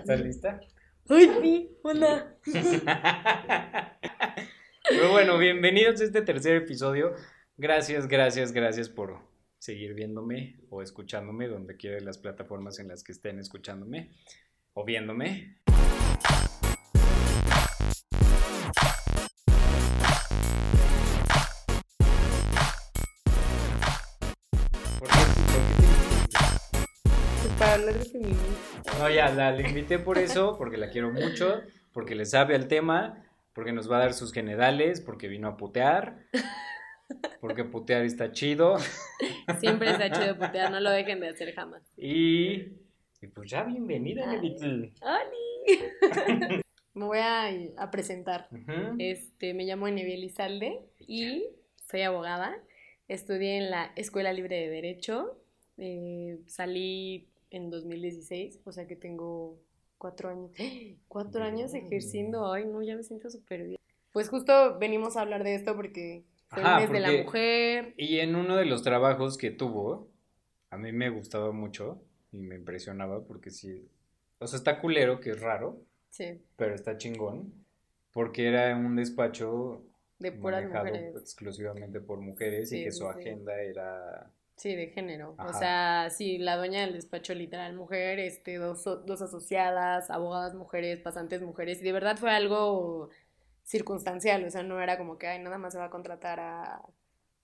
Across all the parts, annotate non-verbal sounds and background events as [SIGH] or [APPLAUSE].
¿Estás lista? ¡Ay, sí! ¡Hola! [LAUGHS] Pero bueno, bienvenidos a este tercer episodio. Gracias, gracias, gracias por seguir viéndome o escuchándome donde quiera las plataformas en las que estén escuchándome o viéndome. No, ya, la, la invité por eso, porque la quiero mucho, porque le sabe al tema, porque nos va a dar sus generales, porque vino a putear, porque putear está chido, Siempre está chido putear, no lo dejen de hacer jamás. y, y pues ya, bienvenida, Nelitl. ¡Holi! Me voy a, a presentar. Este, me llamo Enevi Elizalde y soy abogada. Estudié en la Escuela Libre de Derecho. Eh, salí en 2016, o sea que tengo cuatro años. [GASPS] Cuatro años ejerciendo. Ay, no, ya me siento súper bien. Pues justo venimos a hablar de esto porque fue Ajá, el mes de la mujer. Y en uno de los trabajos que tuvo, a mí me gustaba mucho y me impresionaba porque sí, o sea, está culero, que es raro, Sí, pero está chingón, porque era un despacho de puras manejado mujeres. exclusivamente por mujeres y que su sí. agenda era... Sí, de género. O Ajá. sea, sí, la dueña del despacho literal mujer, este, dos, dos asociadas, abogadas mujeres, pasantes mujeres, y de verdad fue algo circunstancial, o sea, no era como que, ay, nada más se va a contratar a,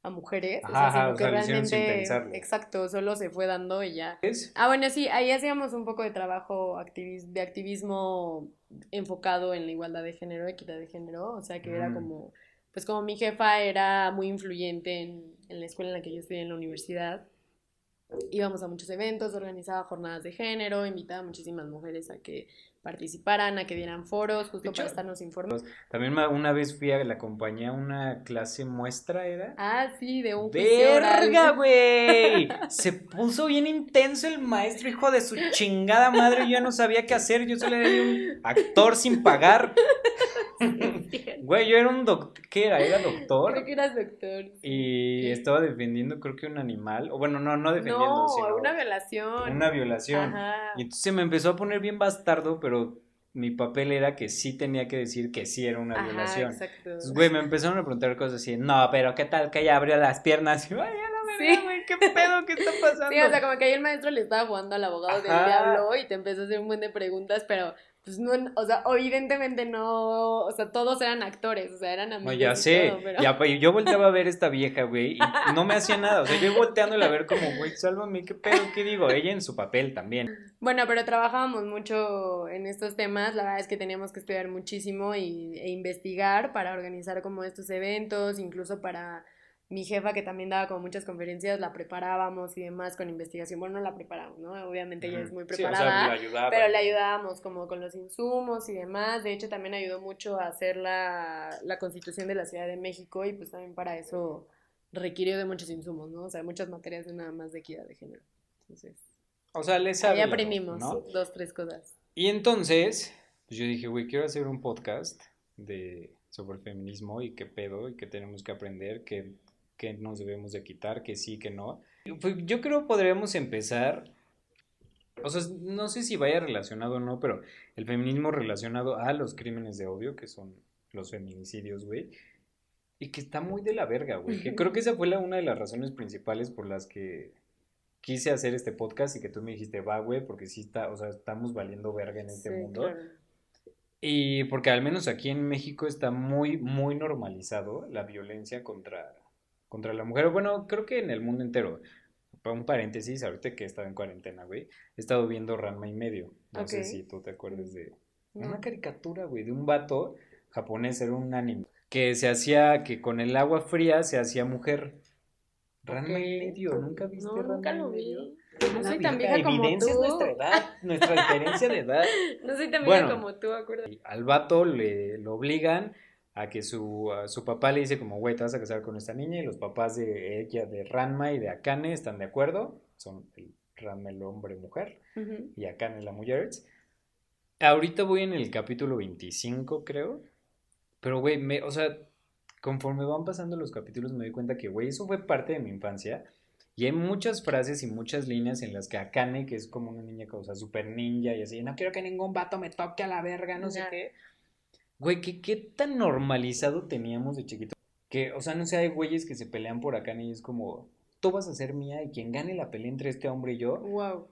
a mujeres, o sea, Ajá, sino o que sea, sin realmente, exacto, solo se fue dando y ya. ¿Es? Ah, bueno, sí, ahí hacíamos un poco de trabajo activis- de activismo enfocado en la igualdad de género, equidad de género, o sea que era Mm. como, pues como mi jefa era muy influyente en, en la escuela en la que yo estudié en la universidad, íbamos a muchos eventos, organizaba jornadas de género, invitaba a muchísimas mujeres a que participaran, a que dieran foros, justo hecho, para estarnos informando. También ma- una vez fui a la compañía a una clase muestra, ¿era? Ah, sí, de un. ¡Verga, güey! [LAUGHS] Se puso bien intenso el maestro, hijo de su chingada madre. Yo ya no sabía qué hacer. Yo solo era un actor sin pagar. [LAUGHS] Güey, yo era un doctor. ¿Qué era? Era doctor. Creo que eras doctor. Y estaba defendiendo, creo que un animal. O bueno, no, no defendiendo, No, sino una violación. una violación. Ajá. Y entonces me empezó a poner bien bastardo, pero mi papel era que sí tenía que decir que sí era una Ajá, violación. exacto. Entonces, güey, me empezaron a preguntar cosas así, no, pero ¿qué tal que ella abrió las piernas? Y yo, ay, ya no me Sí. güey, ¿qué pedo? ¿Qué está pasando? [LAUGHS] Sí, o sea, como que ahí el maestro le estaba jugando al abogado del diablo y te empezó a hacer un buen de preguntas, pero pues no, o sea, evidentemente no, o sea, todos eran actores, o sea, eran amigos. No, ya y sé, todo, pero- ya, yo volteaba a ver esta vieja, güey, y no me hacía nada, o sea, yo volteándola a ver como, güey, sálvame, ¿qué pedo? ¿Qué digo? Ella en su papel también. Bueno, pero trabajábamos mucho en estos temas, la verdad es que teníamos que estudiar muchísimo y, e investigar para organizar como estos eventos, incluso para mi jefa que también daba como muchas conferencias, la preparábamos y demás con investigación, bueno, no la preparamos, ¿no? Obviamente ella es muy Sí, o sea, preparada. Pero le ayudábamos como con los insumos y demás. De hecho, también ayudó mucho a hacer la, la constitución de la Ciudad de México y pues también para eso requirió de muchos insumos, ¿no? O sea, muchas materias de nada más de equidad de género. Entonces, O sea, le sabe. ahí aprendimos ¿no? dos, tres cosas. Y entonces, pues yo dije, güey, quiero hacer un podcast de sobre el feminismo y qué pedo y qué tenemos que aprender, qué, qué nos debemos de quitar, qué sí, qué no. Pues yo creo podríamos empezar, o sea, no sé si vaya relacionado o no, pero el feminismo relacionado a los crímenes de odio, que son los feminicidios, güey. Y que está muy de la verga, güey. Que creo que esa fue la, una de las razones principales por las que quise hacer este podcast y que tú me dijiste, va, güey, porque sí está, o sea, estamos valiendo verga en este Sí, mundo. claro. Y porque al menos aquí en México está muy, muy normalizado la violencia contra, contra la mujer. Bueno, creo que en el mundo entero. Un paréntesis, ahorita que he estado en cuarentena, güey, he estado viendo Ranma y medio. No sé Ok. si tú te acuerdas de... No. Una caricatura, güey, de un vato japonés, era un anime, que se hacía, que con el agua fría se hacía mujer. Ranma y Ok. medio, ¿nunca viste No, Ranma nunca y lo medio? vi. No La soy tan vieja, como evidencia es tú. nuestra edad, nuestra diferencia de edad. [LAUGHS] No soy tan Bueno. vieja como tú, acuérdate. Al vato le lo obligan a que su, a su papá le dice como, güey, te vas a casar con esta niña y los papás de ella, de Ranma y de Akane están de acuerdo, son el Ranma el hombre mujer y Akane la mujer. Ahorita voy en el capítulo 25, creo, pero güey, me, o sea, conforme van pasando los capítulos me doy cuenta que, güey, eso fue parte de mi infancia Y hay muchas frases y muchas líneas en las que Akane, que es como una niña, o sea, super ninja y así, no quiero que ningún vato me toque a la verga, no sé qué. Güey, ¿qué, ¿qué tan normalizado teníamos de chiquito? Que, o sea, no sé, hay güeyes que se pelean por Akane y es como, tú vas a ser mía y quien gane la pelea entre este hombre y yo Wow.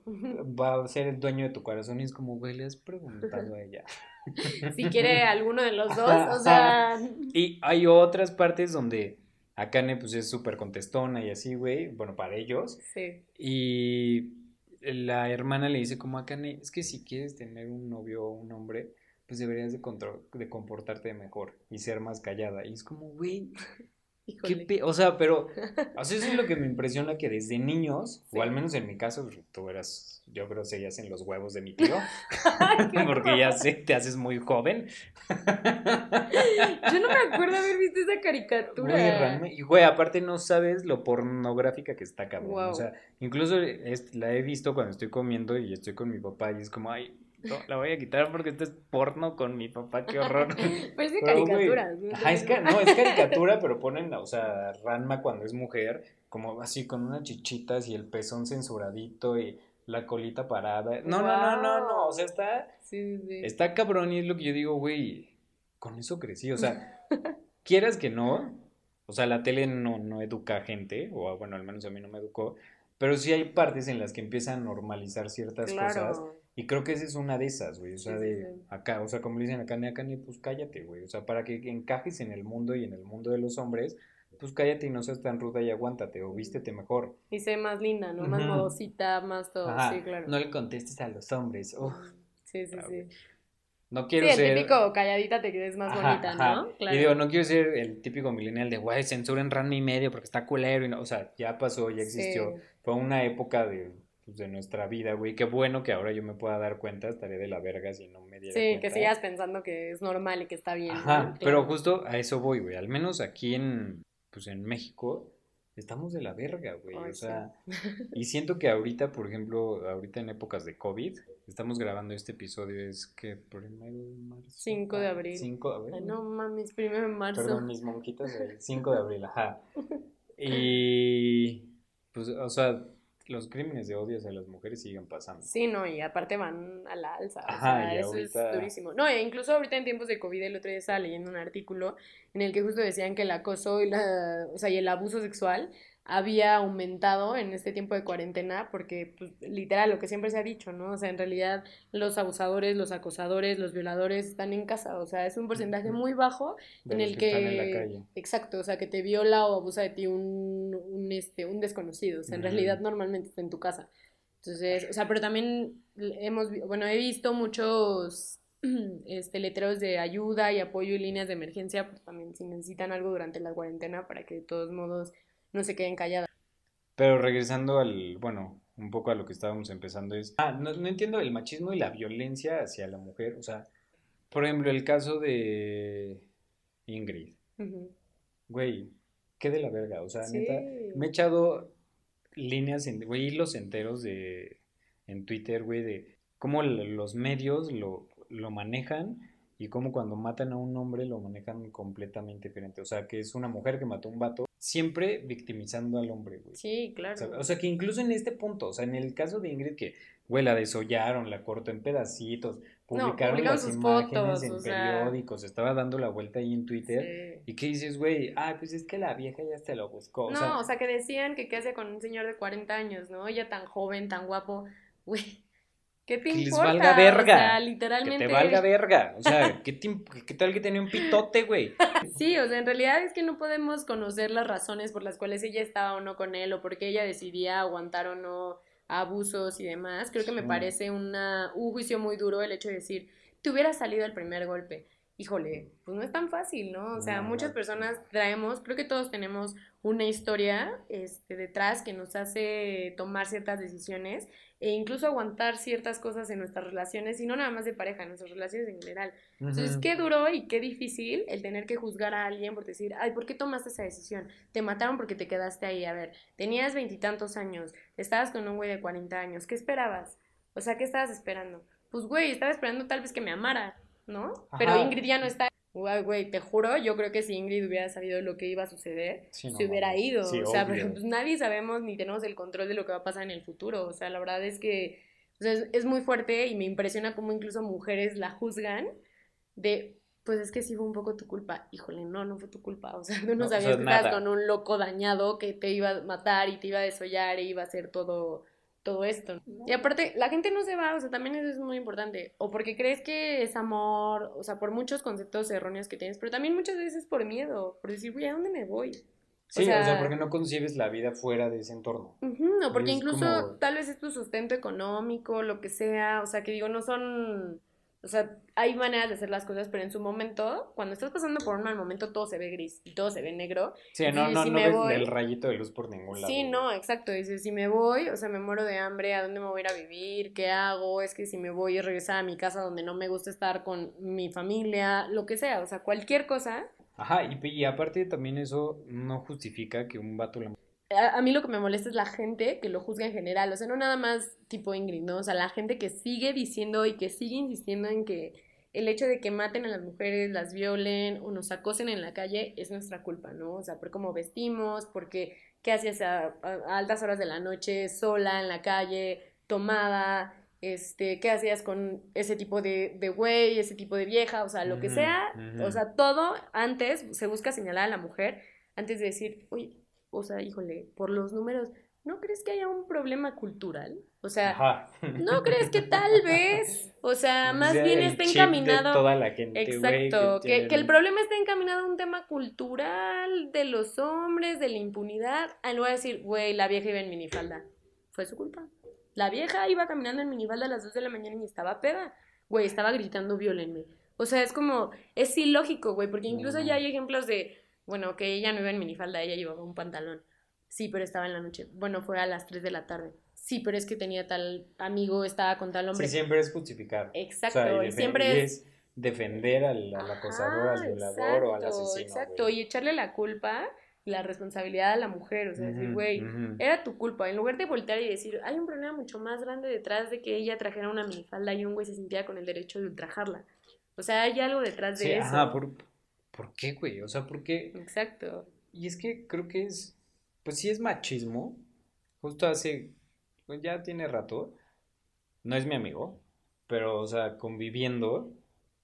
va a ser el dueño de tu corazón. Y es como, güey, le has preguntado a ella. [LAUGHS] si quiere alguno de los dos, o sea. Y hay otras partes donde Akane, pues, es súper contestona y así, güey, bueno, para ellos. Sí. Y la hermana le dice como Akane, es que si quieres tener un novio o un hombre, pues deberías de, de comportarte mejor y ser más callada. Y es como, güey, [LAUGHS] qué O sea, pero, [LAUGHS] eso es lo que me impresiona que desde niños, Sí. o al menos en mi caso, pues, tú eras, yo creo que seguías en los huevos de mi [LAUGHS] tío, porque ya sé, te haces muy joven. Yo no me acuerdo haber visto esa caricatura. Y güey, aparte no sabes lo pornográfica que está cabrón. Wow. O sea, incluso es- la he visto cuando estoy comiendo y estoy con mi papá y es como, ay, no, la voy a quitar porque esto es porno con mi papá, qué horror. [LAUGHS] Pero, güey, caricaturas. ¿no? Ajá, es ca- no, es caricatura, pero ponen, o sea, Ranma cuando es mujer, como así con unas chichitas y el pezón censuradito y la colita parada. No, no, no, no, no, o sea, está, Sí, sí, sí. está cabrón y es lo que yo digo, güey, con eso crecí, o sea, [LAUGHS] quieras que no, o sea, la tele no, no educa a gente, o bueno, al menos a mí no me educó, pero sí hay partes en las que empiezan a normalizar ciertas cosas Claro. Y creo que esa es una de esas, güey. O sea, Sí, sí, de sí. acá, o sea, como le dicen acá, acá, pues cállate, güey. O sea, para que encajes en el mundo y en el mundo de los hombres, pues cállate y no seas tan ruda y aguántate, o vístete mejor. Y sé más linda, ¿no? Más Ujú. modosita, más todo. Ajá, Sí, claro. No le contestes a los hombres. Uf, Sí, sí, Ah, sí. no Sí, quiero el ser. típico calladita te quedes más Ajá, bonita, ajá. ¿no? Claro. Y digo, no quiero ser el típico millennial de, güey, censuren Ranma y medio porque está culero. Y no, o sea, ya pasó, ya existió. Sí. Fue una época de, pues, de nuestra vida, güey. Qué bueno que ahora yo me pueda dar cuenta, estaré de la verga si no me diera Sí, cuenta. que sigas pensando que es normal y que está bien. Ajá, pero justo a eso voy, güey. Al menos aquí en, pues en México, estamos de la verga, güey. Ay, O sí. sea, [LAUGHS] y siento que ahorita, por ejemplo, ahorita en épocas de COVID, estamos grabando este episodio, es que primero de marzo. 5 de abril. 5 de abril. Ay, no mames, primero de marzo. Perdón, mis monquitas, el 5 de abril, ajá. [LAUGHS] Y, pues, o sea, los crímenes de odio hacia las mujeres siguen pasando. Sí, no, y aparte van a la alza. o Ajá, sea, y eso ahorita- es durísimo. No, e incluso ahorita en tiempos de COVID, el otro día estaba leyendo un artículo en el que justo decían que el acoso y la, o sea, y el abuso sexual había aumentado en este tiempo de cuarentena porque, pues, literal, lo que siempre se ha dicho, ¿no? O sea, en realidad los abusadores, los acosadores, los violadores están en casa, o sea, es un porcentaje muy bajo De en el que en la calle. exacto, o sea, que te viola o abusa de ti un, un, este, un desconocido, o sea, en realidad normalmente está en tu casa. Entonces, o sea, pero también hemos, bueno, he visto muchos [CLEARS THROAT] este, letreros de ayuda y apoyo y líneas de emergencia, pues también si necesitan algo durante la cuarentena para que de todos modos no se queden calladas. Pero regresando al, bueno, un poco a lo que estábamos empezando es, ah, no, no entiendo el machismo y la violencia hacia la mujer, o sea, por ejemplo, el caso de Ingrid, Ujú. güey, qué de la verga, o sea, Sí. neta, me he echado líneas, en, güey, hilos enteros de, en Twitter, güey, de cómo los medios lo, lo manejan y cómo cuando matan a un hombre lo manejan completamente diferente, o sea, que es una mujer que mató a un vato, siempre victimizando al hombre, güey. Sí, claro. O sea, o sea, que incluso en este punto, o sea, en el caso de Ingrid, que, güey, la desollaron, la cortó en pedacitos, publicaron las sus imágenes fotos, en sea. periódicos, estaba dando la vuelta ahí en Twitter. Sí. ¿Y qué dices, güey? Ah, pues es que la vieja ya se lo buscó. O No, sea, o sea, que decían que qué hace con un señor de 40 años, ¿no? Ella tan joven, tan guapo. Güey, ¿qué te Que les valga O verga. sea, que literalmente. te valga verga. O sea, ¿qué, te qué tal que tenía un pitote, güey? [LAUGHS] Sí, o sea, en realidad es que no podemos conocer las razones por las cuales ella estaba o no con él o por qué ella decidía aguantar o no abusos y demás. Creo que me Sí. parece una, un juicio muy duro el hecho de decir, te hubiera salido el primer golpe. Híjole, pues no es tan fácil, ¿no? O sea, No, muchas personas traemos, creo que todos tenemos una historia este, detrás que nos hace tomar ciertas decisiones e incluso aguantar ciertas cosas en nuestras relaciones, y no nada más de pareja, en nuestras relaciones en general. Entonces, Ujú. qué duro y qué difícil el tener que juzgar a alguien por decir, ay, ¿por qué tomaste esa decisión? Te mataron porque te quedaste ahí. A ver, tenías veintitantos años, estabas con un güey de 40 años, ¿qué esperabas? O sea, ¿qué estabas esperando? Pues, güey, estaba esperando tal vez que me amara, ¿no? Pero. Ingrid ya no está. güey, te juro, yo creo que si Ingrid hubiera sabido lo que iba a suceder, se hubiera ido. o sea, pero pues [LAUGHS] nadie sabemos ni tenemos el control de lo que va a pasar en el futuro. O sea, la verdad es que es, muy fuerte y me impresiona cómo incluso mujeres la juzgan de, pues es que sí fue un poco tu culpa. Híjole, no, no fue tu culpa. O sea, tú no, sabías que estabas con un loco dañado que te iba a matar y te iba a desollar y iba a hacer todo todo esto. Y aparte, la gente no se va, o sea, también eso es muy importante. O porque crees que es amor, o sea, por muchos conceptos erróneos que tienes, pero también muchas veces por miedo, por decir, güey, ¿a dónde me voy? Sí, o sea, porque no concibes la vida fuera de ese entorno. no, porque incluso tal vez es tu sustento económico, lo que sea, o sea, que digo, no son o sea, hay maneras de hacer las cosas, pero en su momento, cuando estás pasando por un mal momento, todo se ve gris y todo se ve negro. Sí, no, no, no ves el rayito de luz por ningún lado. Sí, no, exacto. Dices, si me voy, o sea, me muero de hambre, ¿a dónde me voy a ir a vivir? ¿Qué hago? Es que si me voy a regresar a mi casa donde no me gusta estar con mi familia, lo que sea, o sea, cualquier cosa. Ajá, y, y aparte también eso no justifica que un vato la a, mí lo que me molesta es la gente que lo juzga en general, o sea, no nada más tipo Ingrid, ¿no? O sea, la gente que sigue diciendo y que sigue insistiendo en que el hecho de que maten a las mujeres, las violen o nos acosen en la calle es nuestra culpa, ¿no? O sea, por cómo vestimos, porque qué hacías a, altas horas de la noche sola en la calle, tomada, este, qué hacías con ese tipo de, de güey, ese tipo de vieja, o sea, lo que sea, o sea, todo antes se busca señalar a la mujer antes de decir, oye, o sea, híjole, por los números, ¿no crees que haya un problema cultural? O sea, ¿no crees que tal vez, o sea, más bien está encaminado... toda la gente, exacto, que, que, el problema está encaminado a un tema cultural de los hombres, de la impunidad, a lugar de decir, güey, la vieja iba en minifalda. Fue su culpa. La vieja iba caminando en minifalda a las 2 de la mañana y estaba peda. Güey, estaba gritando, violenme. O sea, es como, es ilógico, güey, porque incluso ya hay ejemplos de bueno, que ella no iba en minifalda, ella llevaba un pantalón. Sí, pero estaba en la noche. Bueno, fue a las 3 de la tarde. Sí, pero es que tenía tal amigo, estaba con tal hombre. Sí, siempre es justificar. Exacto, y, siempre es... defender al, acosador, al violador o al asesino. Exacto, y echarle la culpa, la responsabilidad a la mujer. O sea, decir, güey, era tu culpa. En lugar de voltear y decir, hay un problema mucho más grande detrás de que ella trajera una minifalda y un güey se sintiera con el derecho de ultrajarla. O sea, hay algo detrás de eso. Ajá, por, ¿por qué, güey? O sea, ¿por qué? Exacto. Y es que creo que es, pues sí es machismo. Justo hace, pues ya tiene rato, no es mi amigo, pero, o sea, conviviendo,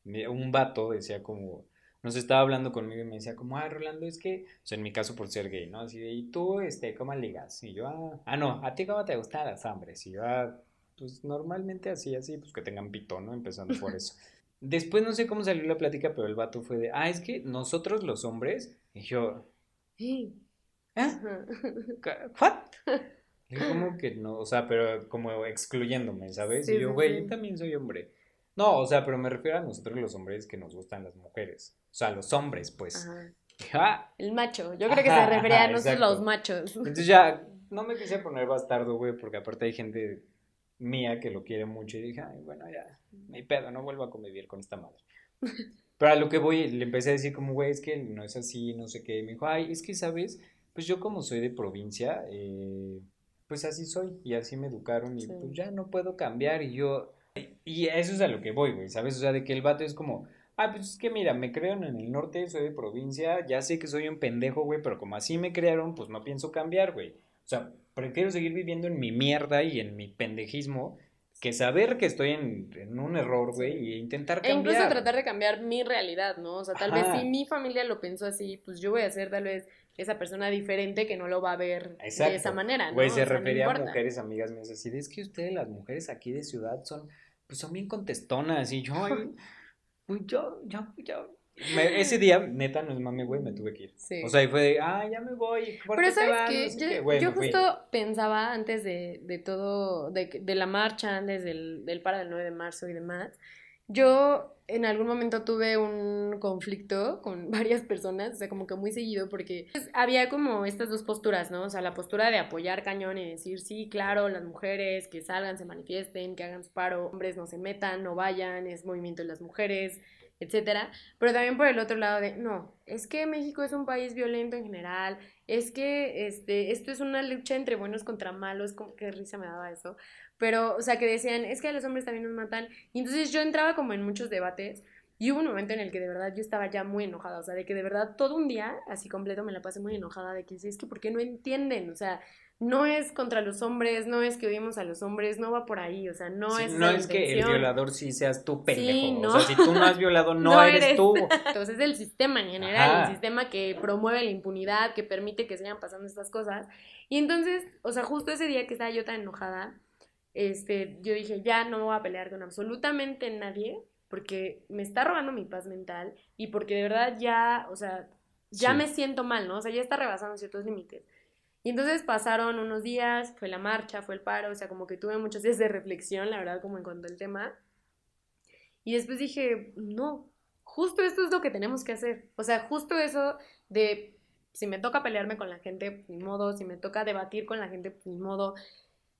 un vato decía como, nos estaba hablando conmigo y me decía como, ah, Rolando, es que, o sea, en mi caso por ser gay, ¿no? Así de, ¿y tú, este, cómo ligas? Y yo, ah, ah, no, ¿a ti cómo te gustan las hambres? Y yo, ah, pues normalmente así, así, pues que tengan pito, ¿no? Empezando por [LAUGHS] eso. Después no sé cómo salió la plática, pero el vato fue de, ah, es que nosotros los hombres, y yo, ¿eh? ¿What? Como que no, o sea, pero como excluyéndome, ¿sabes? y yo, güey, yo también soy hombre. No, o sea, pero me refiero a nosotros los hombres que nos gustan las mujeres. O sea, los hombres, pues. Ajá. El macho. Yo creo que se refería a nosotros los machos. Entonces ya, no me quise poner bastardo, güey, porque aparte hay gente mía que lo quiere mucho y dije, ay, bueno, ya, mi pedo, no vuelvo a convivir con esta madre. [LAUGHS] Pero a lo que voy, le empecé a decir como, güey, es que no es así, no sé qué. me dijo, ay, es que, ¿sabes? Pues yo como soy de provincia, eh, pues así soy y así me educaron y pues ya no puedo cambiar y yo... Y eso es a lo que voy, güey, ¿sabes? O sea, de que el vato es como, ah, pues es que mira, me crearon en el norte, soy de provincia, ya sé que soy un pendejo, güey, pero como así me crearon, pues no pienso cambiar, güey. O sea, prefiero seguir viviendo en mi mierda y en mi pendejismo que saber que estoy en, un error, güey, e intentar cambiar. E incluso tratar de cambiar mi realidad, ¿no? O sea, tal vez si mi familia lo pensó así, pues yo voy a ser tal vez esa persona diferente que no lo va a ver de esa manera, ¿no? Güey, se refería a mujeres amigas mías así, es que ustedes, las mujeres aquí de ciudad, son, pues son bien contestonas, y yo, ay, [LAUGHS] pues yo, yo, yo, ese día, neta, no es mami, güey, me tuve que ir. O sea, y fue de, ah, ya me voy. Pero sabes que yo, justo pensaba antes de, de todo, de, de, la marcha, antes del, del para del 9 de marzo y demás, yo en algún momento tuve un conflicto con [LAUGHS] varias personas, o sea, como que muy seguido, porque pues, había como estas dos posturas, ¿no? O sea, la postura de apoyar cañón y decir, sí, claro, las mujeres que salgan, se manifiesten, que hagan su paro, hombres no se metan, no vayan, es movimiento de las mujeres, etcétera, pero también por el otro lado de, no, es que México es un país violento en general, es que este, esto es una lucha entre buenos contra malos, como que risa me daba eso, pero, o sea, que decían, es que a los hombres también nos matan, y entonces yo entraba como en muchos debates, Y hubo un momento en el que de verdad yo estaba ya muy enojada, o sea, de que de verdad todo un día así completo me la pasé muy enojada, de que es que ¿por qué no entienden? O sea, no es contra los hombres, no es que odiemos a los hombres, no va por ahí, o sea, no es. No es que el violador sí seas tú pendejo. O sea, si tú no has violado, no, [LAUGHS] eres, tú. Entonces es el sistema en general, el sistema que promueve la impunidad, que permite que sigan pasando estas cosas. Y entonces, o sea, justo ese día que estaba yo tan enojada, este, yo dije, ya no voy a pelear con absolutamente nadie, porque me está robando mi paz mental y porque de verdad ya, o sea, ya me siento mal, ¿no? O sea, ya está rebasando ciertos límites. Y entonces pasaron unos días, fue la marcha, fue el paro, o sea, como que tuve muchos días de reflexión, la verdad, como en cuanto al tema. Y después dije, no, justo esto es lo que tenemos que hacer. O sea, justo eso de si me toca pelearme con la gente, ni modo, si me toca debatir con la gente, ni modo.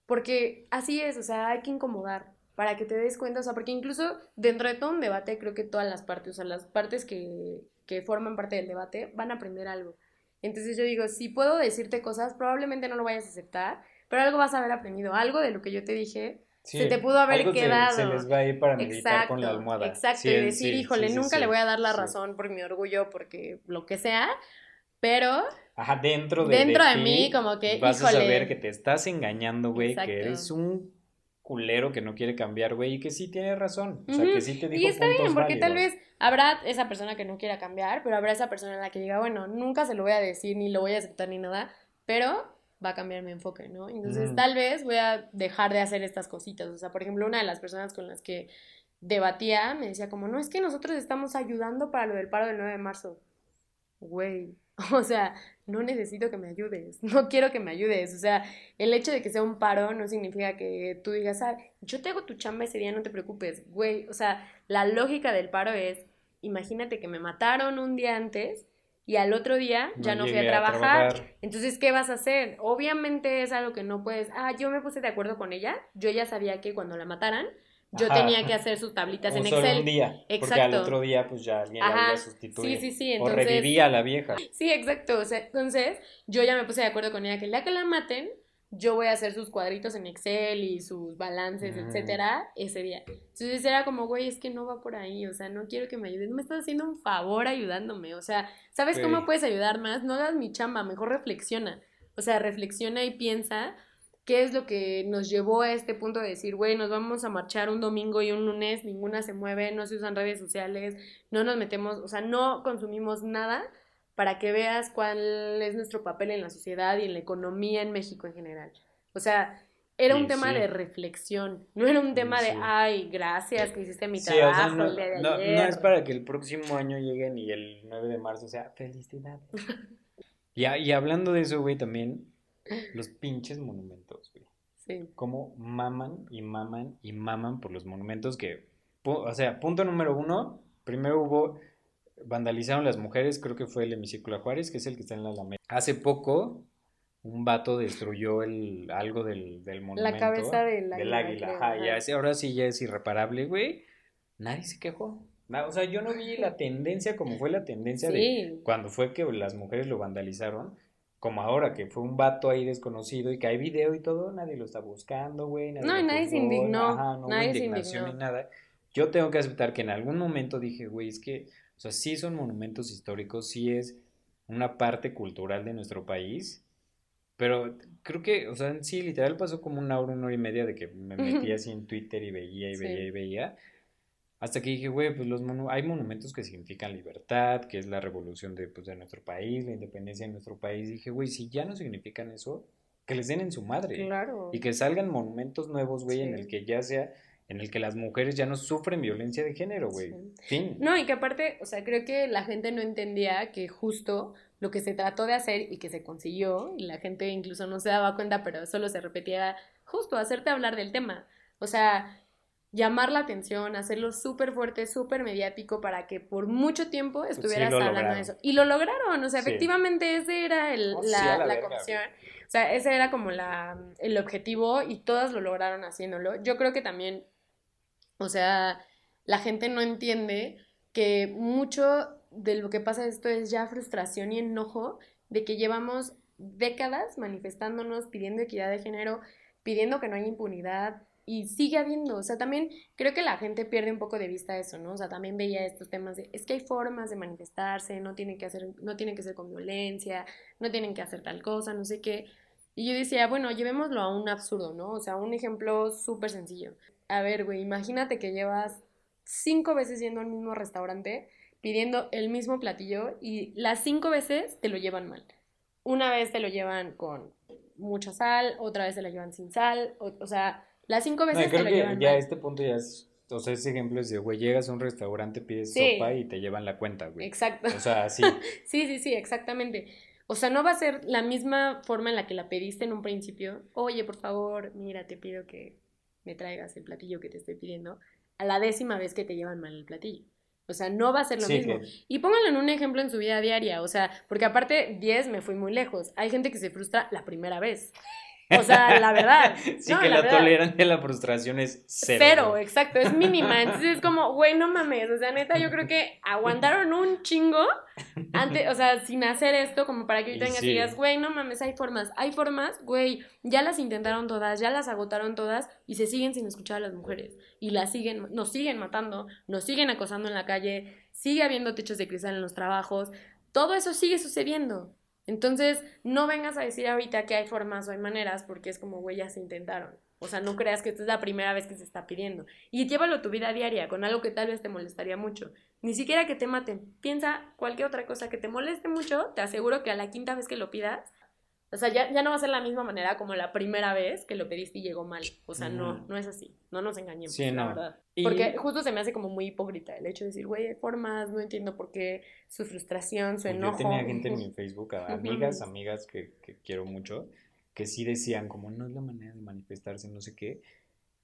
Porque así es, o sea, hay que incomodar para que te des cuenta, o sea, porque incluso dentro de todo un debate, creo que todas las partes, o sea, las partes que, que forman parte del debate van a aprender algo. Entonces yo digo, si puedo decirte cosas, probablemente no lo vayas a aceptar, pero algo vas a haber aprendido, algo de lo que yo te dije. se te pudo haber quedado. Se, les va a ir para meditar con la almohada. Exacto, y decir, híjole, nunca le voy a dar la razón por mi orgullo, porque lo que sea, pero Ajá, dentro de, dentro de, mí, como que, vas a saber que te estás engañando, güey, que eres un culero que no quiere cambiar, güey, y que sí tiene razón. O sea, que sí te dijo Y está bien, porque tal vez habrá esa persona que no quiera cambiar, pero habrá esa persona en la que diga, bueno, nunca se lo voy a decir, ni lo voy a aceptar, ni nada, pero va a cambiar mi enfoque, ¿no? Entonces, tal vez voy a dejar de hacer estas cositas. O sea, por ejemplo, una de las personas con las que debatía me decía como, no, es que nosotros estamos ayudando para lo del paro del 9 de marzo. Güey, [LAUGHS] O sea, no necesito que me ayudes, [LAUGHS] no quiero que me ayudes. O sea, el hecho de que sea un paro no significa que tú digas, ah, yo te hago tu chamba ese día, no te preocupes, güey. O sea, la lógica del paro es, imagínate que me mataron un día antes y al otro día ya no, fui a trabajar. Entonces, ¿qué vas a hacer? Obviamente es algo que no puedes, ah, yo me puse de acuerdo con ella, yo ya sabía que cuando la mataran, yo tenía que hacer sus tablitas en Excel. un día, exacto. porque al otro día pues ya alguien la iba a sustituir. Sí, sí, sí, o revivía a la vieja. Sí, exacto, o sea, entonces yo ya me puse de acuerdo con ella que día que la maten, yo voy a hacer sus cuadritos en Excel y sus balances, mm. etcétera, ese día. Entonces era como, güey, es que no va por ahí, o sea, no quiero que me ayudes, me estás haciendo un favor ayudándome, o sea, ¿sabes cómo puedes ayudar más? No hagas mi chamba, mejor reflexiona. O sea, reflexiona y piensa qué es lo que nos llevó a este punto de decir, güey, nos vamos a marchar un domingo y un lunes, ninguna se mueve, no se usan redes sociales, no nos metemos, o sea, no consumimos nada para que veas cuál es nuestro papel en la sociedad y en la economía en México en general. O sea, era un tema de reflexión, no era un tema de, ay, gracias que hiciste mi trabajo no, no, es para que el próximo año lleguen y el 9 de marzo sea felicidad. [LAUGHS] y, y hablando de eso, güey, también los pinches monumentos. Sí. Cómo maman y maman y maman por los monumentos que, o sea, punto número uno, primero hubo, vandalizaron las mujeres, creo que fue el hemiciclo Juárez, que es el que está en la Alameda. Hace poco, un vato destruyó el, algo del, del monumento. La cabeza del águila. Del águila, ya, ahora sí ya es irreparable, güey. Nadie se quejó. O sea, yo no vi la tendencia como fue la tendencia de cuando fue que las mujeres lo vandalizaron como ahora, que fue un vato ahí desconocido y que hay video y todo, nadie lo está buscando, güey. no, y nadie se indignó. no nadie indignación ni nada. Yo tengo que aceptar que en algún momento dije, güey, es que, o sea, sí son monumentos históricos, sí es una parte cultural de nuestro país, pero creo que, o sea, sí, literal pasó como una hora, una hora y media de que me [LAUGHS] metía así en Twitter y veía y veía y veía. Hasta que dije, güey, pues los hay monumentos que significan libertad, que es la revolución de, pues, de nuestro país, la independencia de nuestro país. dije, güey, si ya no significan eso, que les den en su madre. Claro. Y que salgan monumentos nuevos, güey, en el que ya sea, en el que las mujeres ya no sufren violencia de género, güey. Fin. No, y que aparte, o sea, creo que la gente no entendía que justo lo que se trató de hacer y que se consiguió, y la gente incluso no se daba cuenta, pero solo se repetía, justo hacerte hablar del tema. O sea, llamar la atención, hacerlo súper fuerte, súper mediático para que por mucho tiempo estuvieras hablando de eso. Y lo lograron, o sea, efectivamente ese era el, la, la, comisión. O sea, ese era como la, el objetivo y todas lo lograron haciéndolo. Yo creo que también, o sea, la gente no entiende que mucho de lo que pasa esto es ya frustración y enojo de que llevamos décadas manifestándonos, pidiendo equidad de género, pidiendo que no haya impunidad, y sigue habiendo, o sea, también creo que la gente pierde un poco de vista eso, ¿no? O sea, también veía estos temas de, es que hay formas de manifestarse, no tienen que hacer, no tienen que ser con violencia, no tienen que hacer tal cosa, no sé qué. Y yo decía, bueno, llevémoslo a un absurdo, ¿no? O sea, un ejemplo súper sencillo. A ver, güey, imagínate que llevas cinco veces yendo al mismo restaurante pidiendo el mismo platillo y las cinco veces te lo llevan mal. Una vez te lo llevan con mucha sal, otra vez te lo llevan sin sal, o, o sea, las cinco veces No, creo te lo que llevan ya mal. este punto ya es, o sea, ese ejemplo es de, güey, llegas a un restaurante, pides Sí. sopa y te llevan la cuenta, güey. Exacto. O sea, sí. [LAUGHS] Sí, sí, sí, exactamente. O sea, no va a ser la misma forma en la que la pediste en un principio. Oye, por favor, mira, te pido que me traigas el platillo que te estoy pidiendo. A la décima vez que te llevan mal el platillo. O sea, no va a ser lo Sí, mismo. que- Y pónganlo en un ejemplo en su vida diaria. O sea, porque aparte 10 me fui muy lejos. Hay gente que se frustra la primera vez. O sea, la verdad. [LAUGHS] Sí, No, que la la, verdad. tolerancia a la frustración es cero. Cero, exacto, es mínima. Entonces es como, güey, no mames. O sea, neta, yo creo que aguantaron un chingo antes, o sea, sin hacer esto, como para que ahorita Y vengas sí. digas, güey, no mames, hay formas. Hay formas, güey, ya las intentaron todas, ya las agotaron todas y se siguen sin escuchar a las mujeres. Y las siguen, nos siguen matando, nos siguen acosando en la calle, sigue habiendo techos de cristal en los trabajos. Todo eso sigue sucediendo. Entonces, no vengas a decir ahorita que hay formas o hay maneras, porque es como, güey, ya se intentaron. O sea, no creas que esta es la primera vez que se está pidiendo. Y llévalo tu vida diaria con algo que tal vez te molestaría mucho. Ni siquiera que te maten. Piensa cualquier otra cosa que te moleste mucho. Te aseguro que a la quinta vez que lo pidas, o sea, ya, ya no va a ser la misma manera como la primera vez que lo pediste y llegó mal. O sea, no, Ujú. no es así. No nos engañemos, Sí, la no. verdad. Y- Porque justo se me hace como muy hipócrita el hecho de decir, güey, hay formas, no entiendo por qué su frustración, su enojo. Yo tenía gente en mi Facebook, amigas, amigas que, que quiero mucho, que sí decían como no es la manera de manifestarse, no sé qué.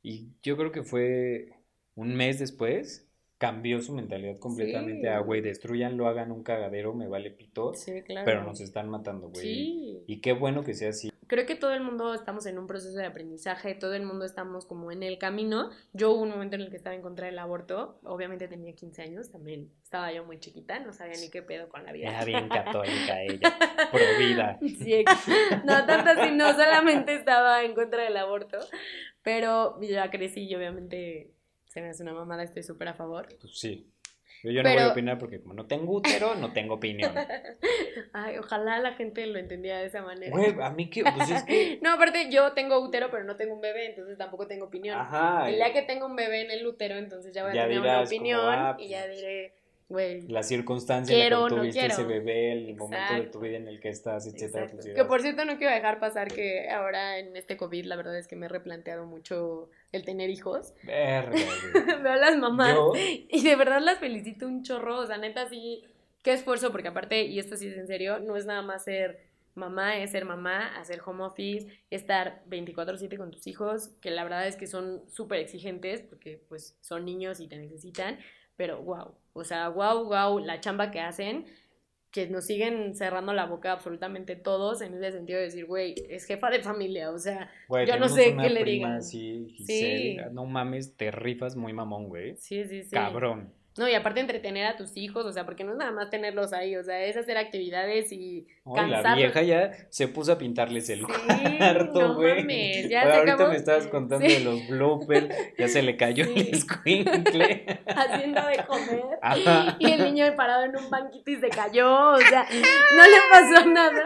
Y yo creo que fue un mes después, cambió su mentalidad completamente Sí. a, güey, destruyanlo, hagan un cagadero, me vale pito, Sí, claro. pero nos están matando, güey. Sí. Y qué bueno que sea así. Creo que todo el mundo estamos en un proceso de aprendizaje, todo el mundo estamos como en el camino. Yo hubo un momento en el que estaba en contra del aborto, obviamente tenía 15 años, también estaba yo muy chiquita, no sabía ni qué pedo con la vida. Era bien católica [LAUGHS] ella, pro vida. Sí, no tanto así, no solamente estaba en contra del aborto, pero ya crecí y obviamente se me hace una mamada, estoy súper a favor. Pues sí. Yo, yo no voy Pero- a opinar porque como no tengo útero, no tengo opinión. [LAUGHS] Ay, ojalá la gente lo entendiera de esa manera. Güey, a mí que, pues es que... [LAUGHS] No, aparte yo tengo útero, pero no tengo un bebé, entonces tampoco tengo opinión. Ajá. El día que tenga un bebé en el útero, entonces ya voy a Ya tener una dirás como, opinión ah, y ya pues, diré, güey. la circunstancia en la Quiero, que no tuviste ese quiero. bebé, el momento de Exacto. tu vida en el que estás, etcétera. Exacto. pues, Que por cierto no quiero dejar pasar que ahora en este COVID la verdad es que me he replanteado mucho el tener hijos. Verga. [LAUGHS] Veo a las mamás Yo, y de verdad las felicito un chorro, o sea, neta sí, qué esfuerzo, porque aparte, y esto sí es en serio, no es nada más ser mamá, es ser mamá, hacer home office, estar 24/7 con tus hijos, que la verdad es que son súper exigentes, porque pues son niños y te necesitan, pero wow, o sea, wow, wow, la chamba que hacen, que nos siguen cerrando la boca absolutamente todos, en ese sentido de decir, güey, es jefa de familia, o sea, güey, Yo no sé qué le digan. así, Sí. No mames, te rifas muy mamón, güey. sí, sí, sí. Cabrón. No, y aparte entretener a tus hijos, o sea, porque no es nada más tenerlos ahí, o sea, es hacer actividades y No, y la vieja ya se puso a pintarles el Sí, cuarto, no güey. mames, ya Oye, ahorita acabó. me estabas contando Sí. de los bloopers, ya se le cayó Sí. el escuincle. [LAUGHS] haciendo de comer. Ajá. Y el niño parado en un banquito y se cayó, o sea, no le pasó nada.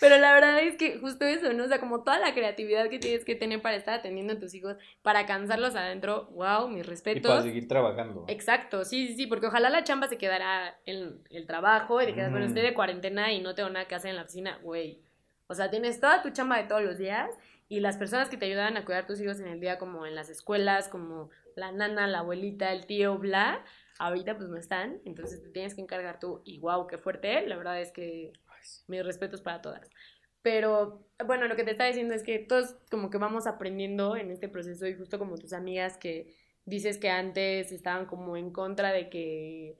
Pero la verdad es que justo eso, ¿no? O sea, como toda la creatividad que tienes que tener para estar atendiendo a tus hijos, para cansarlos adentro, wow, mis Y respetos. para seguir trabajando. Exacto, sí, sí, sí, porque ojalá la chamba se quedara en el trabajo y te quedas, bueno, Mm. estoy de cuarentena y no tengo nada que hacer en la oficina, güey. O sea, tienes toda tu chamba de todos los días y las personas que te ayudan a cuidar a tus hijos en el día, como en las escuelas, como la nana, la abuelita, el tío, bla, ahorita pues no están, entonces te tienes que encargar tú y wow, qué fuerte, la verdad es que mis respetos para todas. Pero bueno, lo que te estaba diciendo es que todos como que vamos aprendiendo en este proceso y justo como tus amigas que dices que antes estaban como en contra de que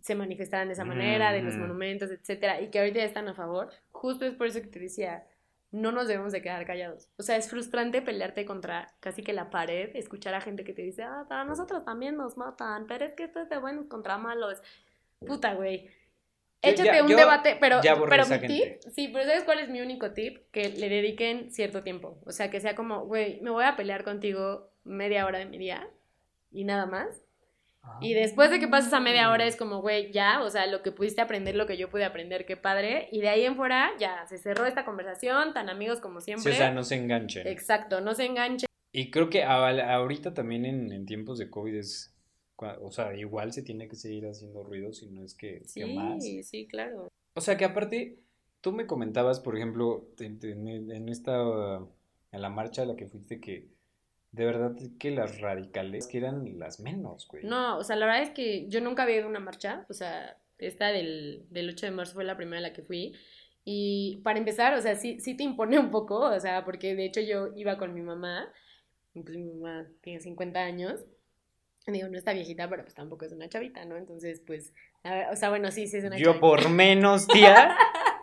se manifestaran de esa manera, de los monumentos, etcétera, y que ahorita ya están a favor. Justo es por eso que te decía, no nos debemos de quedar callados. O sea, es frustrante pelearte contra casi que la pared, escuchar a gente que te dice, ah, para nosotros también nos matan, pero es que esto es de buenos contra malos. Puta, güey. échate un debate, pero, pero mi tip, sí, pero ¿sabes cuál es mi único tip? Que le dediquen cierto tiempo. O sea, que sea como, güey, me voy a pelear contigo media hora de mi día y nada más. Y después de que pases a media hora es como, güey, ya, o sea, lo que pudiste aprender, lo que yo pude aprender, qué padre. Y de ahí en fuera ya se cerró esta conversación, tan amigos como siempre. o sea, no se enganchen. Exacto, no se enganchen. Y creo que ahorita también en, en tiempos de COVID es o sea, igual se tiene que seguir haciendo ruido si no es que, sí, más. Sí, sí, claro. O sea, que aparte, tú me comentabas, por ejemplo, en, esta, en la marcha a la que fuiste, que de verdad que las radicales que eran las menos, güey. No, o sea, la verdad es que yo nunca había ido a una marcha, o sea, esta del, del 8 de marzo fue la primera a la que fui. Y para empezar, o sea, sí, sí te impone un poco, o sea, porque de hecho yo iba con mi mamá, pues mi mamá tiene 50 años, digo, no está viejita, pero pues tampoco es una chavita, ¿no? Entonces, pues, o sea, bueno, sí, sí es una Yo por menos, tía,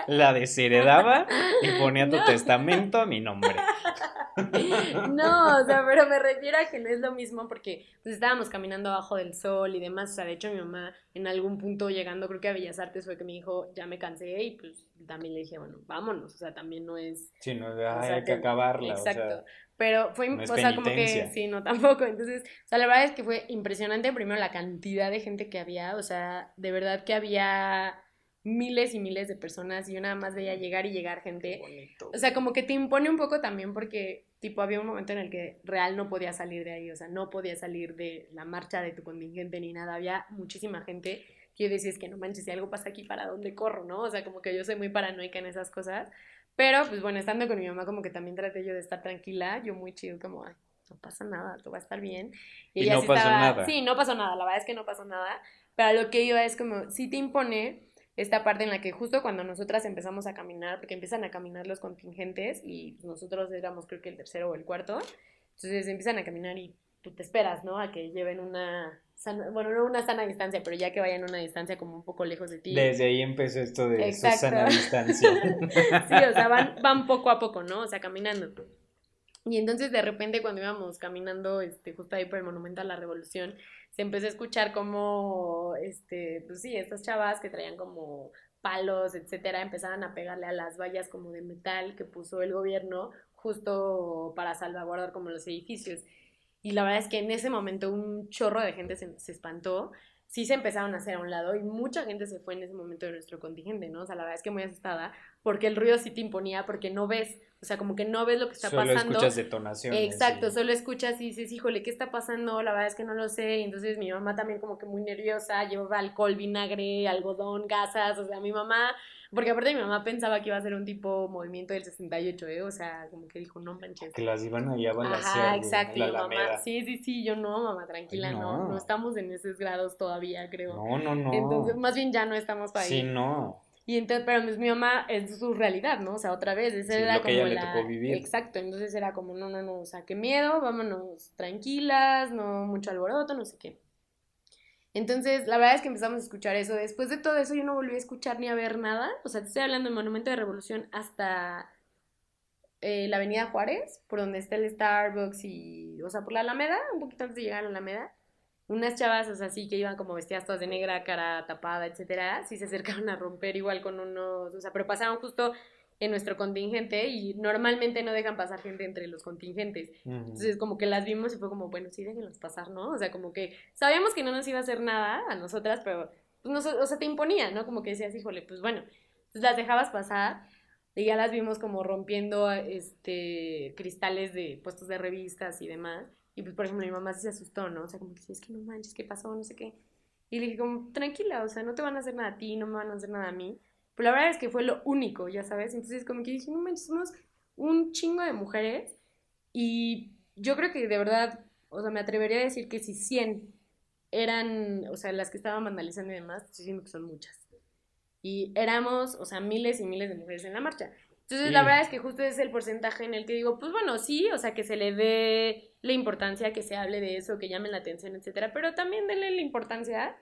la [LAUGHS] desheredaba y ponía tu testamento a mi nombre. [LAUGHS] No, o sea, pero me refiero a que no es lo mismo porque pues estábamos caminando abajo del sol y demás, o sea, de hecho mi mamá en algún punto llegando, creo que a Bellas Artes fue que me dijo, ya me cansé y pues también le dije, bueno, vámonos, o sea, también no es... Sí, no, hay que acabarla. Exacto. Pero fue, o sea, como que, sí, no, [LAUGHS] tampoco. Entonces, o sea, la verdad es que fue impresionante primero la cantidad de gente que había, o sea, de verdad que había miles y miles de personas y yo nada más veía llegar y llegar gente. O sea, como que te impone un poco también porque, tipo, había un momento en el que real no podía salir de ahí, o sea, no podía salir de la marcha de tu contingente ni nada. Había muchísima gente que yo decía, es que no manches, si algo pasa aquí, ¿para dónde corro, no? O sea, como que yo soy muy paranoica en esas cosas. Pero, pues bueno, estando con mi mamá, como que también traté yo de estar tranquila, yo muy chido, como, ay, no pasa nada, todo va a estar bien. Y, no pasó nada. Sí, no pasó nada, la verdad es que no pasó nada. Pero lo que iba es como, sí te impone esta parte en la que justo cuando nosotras empezamos a caminar, porque empiezan a caminar los contingentes y nosotros éramos creo que el tercero o el cuarto, entonces empiezan a caminar y tú te esperas, ¿no? A que lleven una bueno, no una sana distancia, pero ya que vayan a una distancia como un poco lejos de ti. Desde ahí empezó esto de sana [LAUGHS] distancia. sí, o sea, van, van poco a poco, ¿no? O sea, caminando. Y entonces de repente cuando íbamos caminando este, justo ahí por el Monumento a la Revolución, se empezó a escuchar como, este, pues sí, estas chavas que traían como palos, etcétera, empezaban a pegarle a las vallas como de metal que puso el gobierno justo para salvaguardar como los edificios. Y la verdad es que en ese momento un chorro de gente se, se espantó sí se empezaron a hacer a un lado y mucha gente se fue en ese momento de nuestro contingente, ¿no? O sea, la verdad es que muy asustada porque el ruido sí te imponía porque no ves, o sea, como que no ves lo que está pasando. Solo escuchas detonaciones. Exacto, solo escuchas y dices, híjole, ¿qué está pasando? La verdad es que no lo sé. Y entonces mi mamá también como que muy nerviosa, llevaba alcohol, vinagre, algodón, gasas, o sea, mi mamá porque aparte mi mamá pensaba que iba a ser un tipo movimiento del 68, ¿eh? O sea, como que dijo, no manches. Que las iban allá a balancear. Ajá, exacto. La mamá, sí, sí, sí, yo no, mamá, tranquila, no. no. estamos en esos grados todavía, creo. No, no, no. Entonces, más bien ya no estamos ahí. Sí, no. Y entonces, pero pues, mi mamá es su realidad, ¿no? O sea, otra vez, esa era lo como que ella la... le tocó vivir. Exacto, entonces era como, no, no, no, o sea, qué miedo, vámonos tranquilas, no mucho alboroto, no sé qué. Entonces, la verdad es que empezamos a escuchar eso. Después de todo eso, yo no volví a escuchar ni a ver nada. O sea, te estoy hablando del Monumento de Revolución hasta eh, la Avenida Juárez, por donde está el Starbucks y, o sea, por la Alameda, un poquito antes de llegar a la Alameda. Unas chavas, o sea, sí, que iban como vestidas todas de negra, cara tapada, etcétera, sí se acercaron a romper igual con unos, o sea, pero pasaban justo en nuestro contingente y normalmente no dejan pasar gente entre los contingentes. Entonces como que las vimos y fue como, bueno, sí, déjenlos pasar, ¿no? O sea, como que sabíamos que no nos iba a hacer nada a nosotras, pero, pues, no, o sea, te imponía, ¿no? Como que decías, híjole, pues bueno, entonces las dejabas pasar y ya las vimos como rompiendo este cristales de puestos de revistas y demás. Y pues, por ejemplo, mi mamá se asustó, ¿no? O sea, como que es que no manches, ¿qué pasó? No sé qué. Y le dije como, tranquila, o sea, no te van a hacer nada a ti, no me van a hacer nada a mí. Pero la verdad es que fue lo único, ya sabes. Entonces, como que dije, no manches, somos un chingo de mujeres. Y yo creo que de verdad, o sea, me atrevería a decir que si 100 eran, o sea, las que estaban vandalizando y demás, estoy diciendo que son muchas. Y éramos, o sea, miles y miles de mujeres en la marcha. Entonces, la verdad es que justo es el porcentaje en el que digo, pues bueno, sí, o sea, que se le dé la importancia, que se hable de eso, que llamen la atención, etcétera, pero también denle la importancia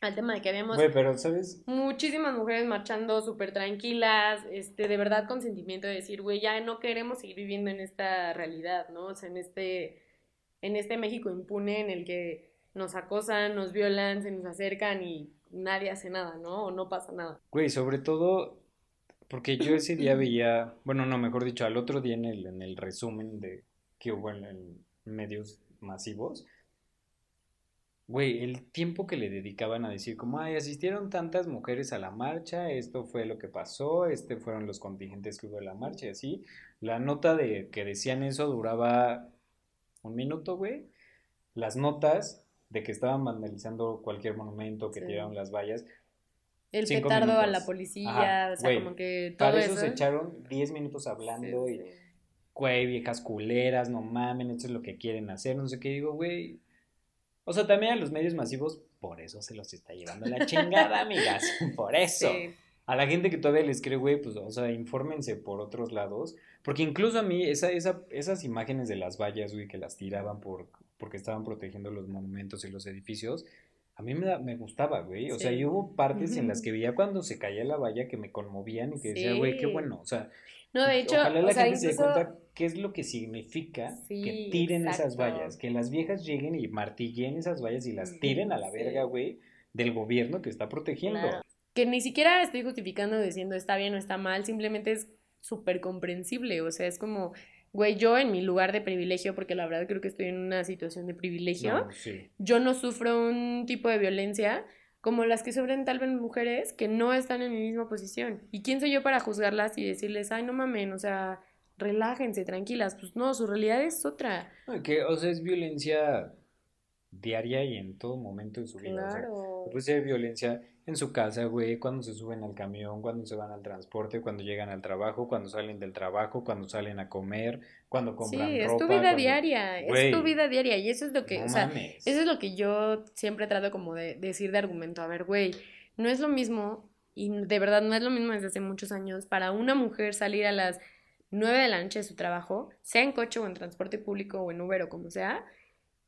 al tema de que habíamos pero, ¿sabes? muchísimas mujeres marchando súper tranquilas, este, de verdad con sentimiento de decir, güey, ya no queremos seguir viviendo en esta realidad, ¿no? O sea, en este, en este México impune en el que nos acosan, nos violan, se nos acercan y nadie hace nada, ¿no? O no pasa nada. Güey, sobre todo porque yo ese día [LAUGHS] veía, bueno, no, mejor dicho, al otro día en el, en el resumen de que hubo en, en medios masivos, güey, el tiempo que le dedicaban a decir como, ay, asistieron tantas mujeres a la marcha, esto fue lo que pasó, este fueron los contingentes que hubo en la marcha y así. La nota de que decían eso duraba un minuto, güey. Las notas de que estaban vandalizando cualquier monumento, que Sí. tiraron las vallas. El petardo a la policía, Ajá, o sea, güey, como que todo Para eso eso. se echaron 10 minutos hablando Sí, y, güey, viejas culeras, no mamen, esto es lo que quieren hacer, no sé qué. Digo, güey. O sea, también a los medios masivos, por eso se los está llevando la chingada, [LAUGHS] amigas. Por eso. Sí. A la gente que todavía les cree, güey, pues, o sea, infórmense por otros lados. Porque incluso a mí, esa, esa, esas imágenes de las vallas, güey, que las tiraban por, porque estaban protegiendo los monumentos y los edificios, a mí me, da- me gustaba, güey. O sea, Sí. y hubo partes en las que veía cuando se caía la valla que me conmovían y que decía, güey, qué Sí. bueno. O sea, No, de hecho, ojalá o la sea, gente se dé cuenta qué es lo que significa Sí, que tiren esas vallas, que las viejas lleguen y martillen esas vallas y las tiren a la verga, güey, del gobierno que está protegiendo. Claro. Que ni siquiera estoy justificando diciendo está bien o está mal, simplemente es súper comprensible. O sea, es como, güey, yo en mi lugar de privilegio, porque la verdad creo que estoy en una situación de privilegio, No, sí. yo no sufro un tipo de violencia como las que sufren tal vez mujeres que no están en mi misma posición. ¿Y quién soy yo para juzgarlas y decirles, ay, no mamen, o sea, relájense, tranquilas? Pues no, su realidad es otra. Que, o sea, es violencia diaria y en todo momento de su vida. o sea, puede ser violencia en su casa, güey, cuando se suben al camión, cuando se van al transporte, cuando llegan al trabajo, cuando salen del trabajo, cuando salen a comer, cuando compran Sí, es tu vida cuando- diaria, es tu vida diaria y eso es lo que, no o sea, mames. Eso es lo que yo siempre trato como de decir de argumento. A ver, güey, no es lo mismo, y de verdad no es lo mismo desde hace muchos años, para una mujer salir a las 9 de la noche de su trabajo, sea en coche o en transporte público o en Uber o como sea,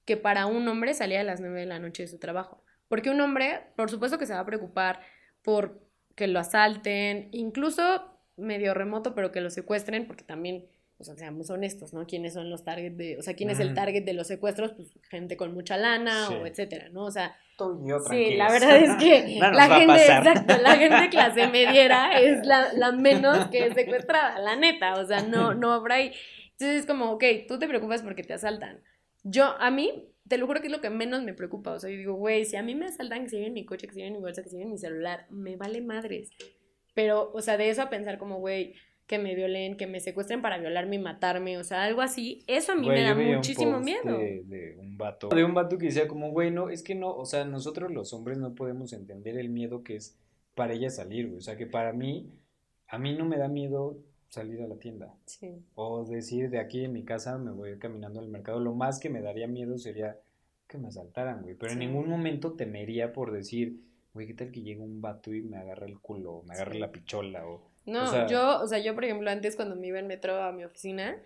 que para un hombre salir a las 9 de la noche de su trabajo. Porque un hombre, por supuesto que se va a preocupar por que lo asalten, incluso medio remoto, pero que lo secuestren, porque también, o sea, seamos honestos, ¿no? ¿Quiénes son los target de, o sea, quién es el target de los secuestros? Pues gente con mucha lana Sí. o etcétera, ¿no? O sea, yo, sí, la [LAUGHS] verdad es que No la gente, exacto, la gente [LAUGHS] clase mediera es la, la menos que es secuestrada, la neta, o sea, no, no habrá ahí. Entonces es como, ok, tú te preocupas porque te asaltan. Yo, a mí, te lo juro que es lo que menos me preocupa. O sea, yo digo, güey, si a mí me asaltan, que se lleven mi coche, que se lleven mi bolsa, que se lleven mi celular, me vale madres. Pero, o sea, de eso a pensar como, güey, que me violen, que me secuestren para violarme y matarme, o sea, algo así, eso a mí Güey, me da muchísimo miedo. De, de un vato. De un vato que decía como, güey, no, es que no, o sea, nosotros los hombres no podemos entender el miedo que es para ella salir, güey. O sea, que para mí, a mí no me da miedo salir a la tienda. Sí. O decir, de aquí en mi casa me voy caminando al mercado. Lo más que me daría miedo sería que me asaltaran, güey. Pero en ningún momento temería por decir, güey, ¿qué tal que llega un vato y me agarra el culo, o me agarra Sí. la pichola? O, No, O sea- yo, o sea, yo, por ejemplo, antes cuando me iba en metro a mi oficina,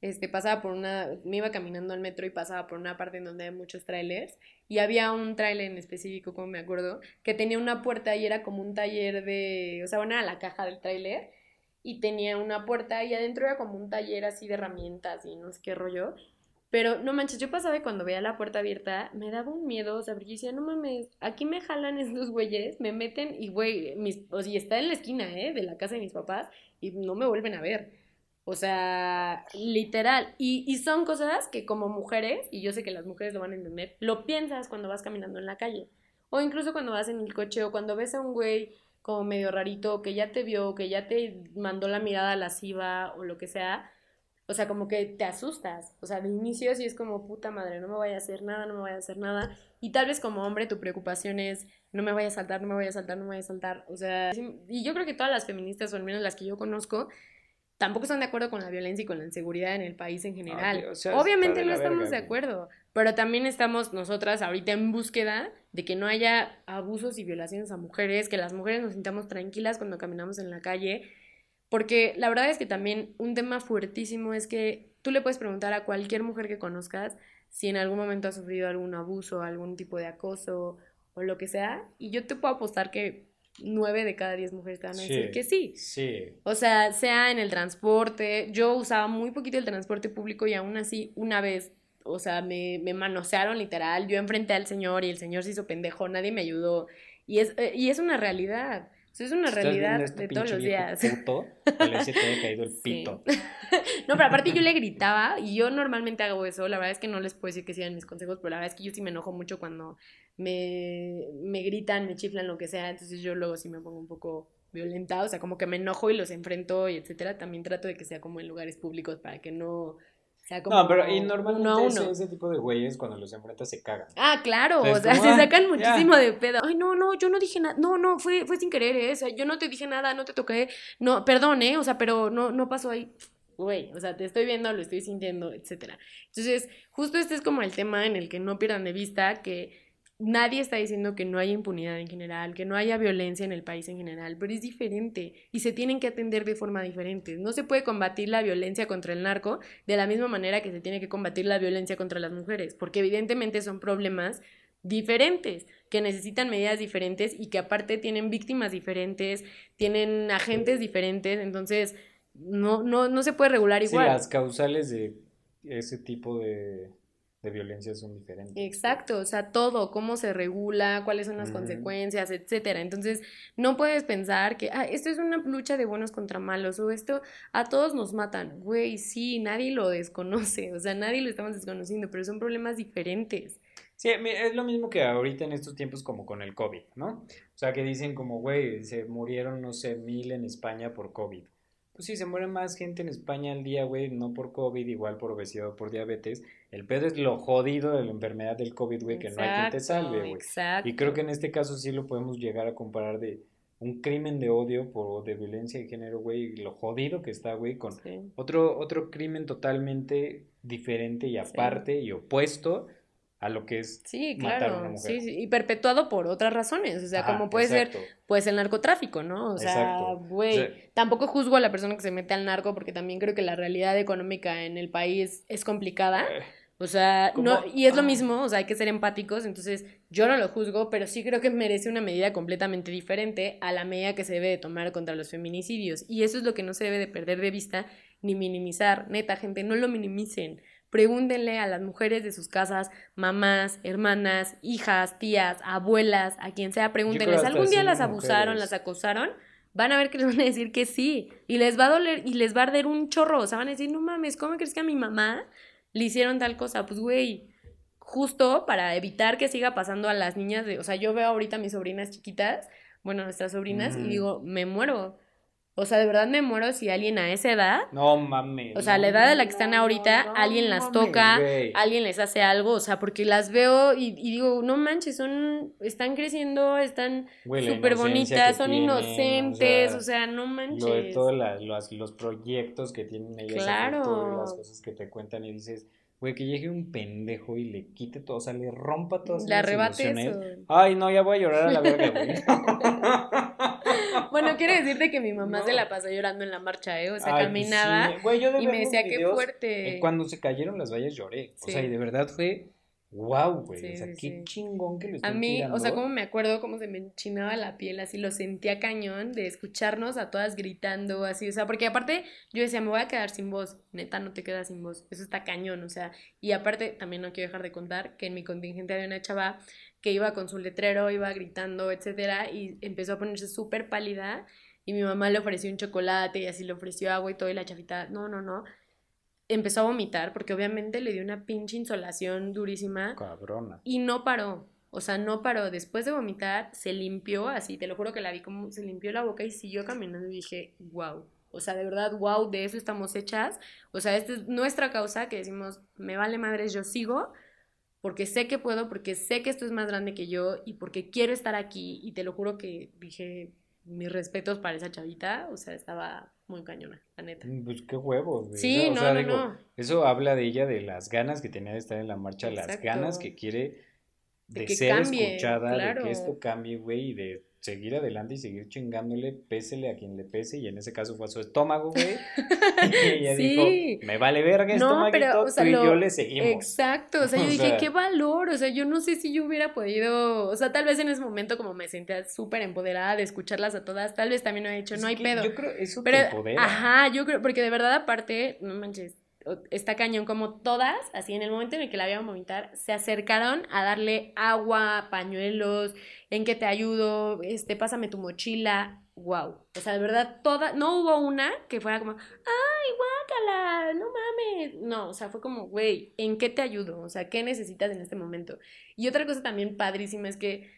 este, pasaba por una, me iba caminando al metro y pasaba por una parte en donde hay muchos trailers y había un trailer en específico, como me acuerdo, que tenía una puerta y era como un taller de, o sea, bueno, era la caja del trailer y tenía una puerta y adentro era como un taller así de herramientas y no sé qué rollo. Pero no manches, yo pasaba y cuando veía la puerta abierta me daba un miedo, o sea, porque yo decía, no mames, aquí me jalan estos güeyes, me meten y güey, mis, o sea, está en la esquina, ¿eh? De la casa de mis papás y no me vuelven a ver. O sea, literal. Y, y son cosas que como mujeres, y yo sé que las mujeres lo van a entender, lo piensas cuando vas caminando en la calle. O incluso cuando vas en el coche o cuando ves a un güey como medio rarito que ya te vio, que ya te mandó la mirada lasciva o lo que sea. O sea, como que te asustas. O sea, de inicio sí es como puta madre, no me vaya a hacer nada, no me vaya a hacer nada. Y tal vez como hombre tu preocupación es no me vaya a saltar, no me vaya a saltar, no me vaya a saltar. O sea, y yo creo que todas las feministas, o al menos las que yo conozco, tampoco están de acuerdo con la violencia y con la inseguridad en el país en general. Ah, o sea, Obviamente no estamos verga, de acuerdo, pero también estamos nosotras ahorita en búsqueda de que no haya abusos y violaciones a mujeres, que las mujeres nos sintamos tranquilas cuando caminamos en la calle, porque la verdad es que también un tema fuertísimo es que tú le puedes preguntar a cualquier mujer que conozcas si en algún momento ha sufrido algún abuso, algún tipo de acoso o lo que sea, y yo te puedo apostar que nueve de cada diez mujeres te van a decir Sí. que sí. Sí. O sea, sea en el transporte, yo usaba muy poquito el transporte público y aún así una vez, o sea, me, me manosearon literal, yo enfrenté al señor y el señor se hizo pendejo, nadie me ayudó Y es, eh, y es una realidad. Eso es una realidad este de todos los días. Puto, ojalá se te haya caído el [LAUGHS] pito. [LAUGHS] no, pero aparte yo le gritaba y yo normalmente hago eso. La verdad es que no les puedo decir que sigan mis consejos, pero la verdad es que yo sí me enojo mucho cuando me, me gritan, me chiflan, lo que sea. Entonces yo luego sí me pongo un poco violenta, o sea, como que me enojo y los enfrento y etcétera. También trato de que sea como en lugares públicos para que no sea como no, pero y normalmente Ese, ese, tipo de güeyes cuando los enfrentas se cagan. Ah, claro, o sea, se ah, sacan muchísimo de pedo. Ay, no, no, yo no dije nada. No, no, fue, fue sin querer, ¿eh? O sea, yo no te dije nada, no te toqué. No, perdón, ¿eh? O sea, pero no, no pasó ahí. Güey, o sea, te estoy viendo, lo estoy sintiendo, etcétera. Entonces, justo este es como el tema en el que no pierdan de vista que nadie está diciendo que no haya impunidad en general, que no haya violencia en el país en general, pero es diferente y se tienen que atender de forma diferente. No se puede combatir la violencia contra el narco de la misma manera que se tiene que combatir la violencia contra las mujeres, porque evidentemente son problemas diferentes, que necesitan medidas diferentes y que aparte tienen víctimas diferentes, tienen agentes diferentes, entonces no, no, no se puede regular igual. Sí, las causales de ese tipo de de violencia son diferentes. Exacto, o sea, todo, cómo se regula, cuáles son las consecuencias, etcétera. Entonces, no puedes pensar que, ah, esto es una lucha de buenos contra malos, o esto a todos nos matan. Güey, sí, nadie lo desconoce, o sea, nadie lo estamos desconociendo, pero son problemas diferentes. Sí, es lo mismo que ahorita en estos tiempos como con el COVID, ¿no? O sea, que dicen como, güey, se murieron, no sé, mil en España por COVID. Pues sí, se muere más gente en España al día, güey, no por COVID, igual por obesidad o por diabetes. El pedo es lo jodido de la enfermedad del COVID, güey, que no hay quien te salve, güey. Y creo que en este caso sí lo podemos llegar a comparar de un crimen de odio por de violencia de género, güey, lo jodido que está, güey, con otro otro crimen totalmente diferente y aparte y opuesto a lo que es sí, claro, a una mujer. Sí, y perpetuado por otras razones, o sea, como puede ser, pues el narcotráfico, ¿no? O sea, güey, tampoco juzgo a la persona que se mete al narco porque también creo que la realidad económica en el país es complicada. Eh, o sea, no, y es lo mismo, o sea, hay que ser empáticos, entonces yo no lo juzgo, pero sí creo que merece una medida completamente diferente a la medida que se debe de tomar contra los feminicidios. Y eso es lo que no se debe de perder de vista ni minimizar. Neta, gente, no lo minimicen. Pregúntenle a las mujeres de sus casas, mamás, hermanas, hijas, tías, abuelas, a quien sea, pregúntenles, ¿algún día las abusaron, las acosaron? Van a ver que les van a decir que sí. Y les va a doler y les va a arder un chorro. O sea, van a decir, no mames, ¿cómo crees que a mi mamá le hicieron tal cosa? Pues, güey, justo para evitar que siga pasando a las niñas de, o sea, yo veo ahorita a mis sobrinas chiquitas, bueno, nuestras sobrinas, y digo, me muero. O sea, de verdad me muero si alguien a esa edad. No mames. O sea, a la edad de la que están ahorita, alguien las toca, alguien les hace algo. O sea, porque las veo y, digo, no manches, son. Están creciendo, están súper bonitas, son inocentes. O sea, no manches. Lo de todos los, los, proyectos que tienen ellas. Claro. las cosas que te cuentan y dices. Güey, que llegue un pendejo y le quite todo, o sea, le rompa todas las emociones. Ay, no, ya voy a llorar a la verga, güey. [LAUGHS] [LAUGHS] bueno, quiero decirte que mi mamá se la pasó llorando en la marcha, ¿eh? O sea, caminaba y me decía qué fuerte. Eh, cuando se cayeron las vallas lloré. O sea, y de verdad fue wow, güey, o sea, qué chingón que lo A mí, o sea, como me acuerdo cómo se me enchinaba la piel, así lo sentía cañón de escucharnos a todas gritando, así, o sea, porque aparte yo decía, me voy a quedar sin voz, neta, no te quedas sin voz, eso está cañón, o sea, y aparte también no quiero dejar de contar que en mi contingente había una chava que iba con su letrero, iba gritando, etcétera, y empezó a ponerse súper pálida, y mi mamá le ofreció un chocolate y así le ofreció agua y todo, y la chavita, no, no, no, empezó a vomitar porque obviamente le dio una pinche insolación durísima. Cabrona. Y no paró. O sea, no paró. Después de vomitar, se limpió así. Te lo juro que la vi como se limpió la boca y siguió caminando. Y dije, wow. O sea, de verdad, wow, de eso estamos hechas. O sea, esta es nuestra causa que decimos, me vale madres, yo sigo. Porque sé que puedo, porque sé que esto es más grande que yo y porque quiero estar aquí. Y te lo juro que dije, mis respetos para esa chavita. O sea, estaba muy cañona, la neta. Mm, pues qué huevos, güey. Sí, no, no, no. Eso habla de ella, de las ganas que tenía de estar en la marcha, las ganas que quiere de, ser escuchada, de que esto cambie, güey, y de seguir adelante y seguir chingándole, pésele a quien le pese, y en ese caso fue a su estómago, güey. [LAUGHS] [LAUGHS] y ella dijo, me vale verga no, pero, tú y yo le seguimos. Exacto, o sea, yo [LAUGHS] dije, qué valor, o sea, yo no sé si yo hubiera podido, o sea, tal vez en ese momento como me sentía súper empoderada de escucharlas a todas, tal vez también he dicho, no hay pedo. Yo creo eso pero, te Ajá, yo creo, porque de verdad aparte, no manches, está cañón, como todas, así en el momento en el que la vieron vomitar, se acercaron a darle agua, pañuelos, en qué te ayudo, este, pásame tu mochila, wow. O sea, de verdad, toda, no hubo una que fuera como, ay, guácala, no mames. No, o sea, fue como, güey, ¿en qué te ayudo? O sea, ¿qué necesitas en este momento? Y otra cosa también padrísima es que,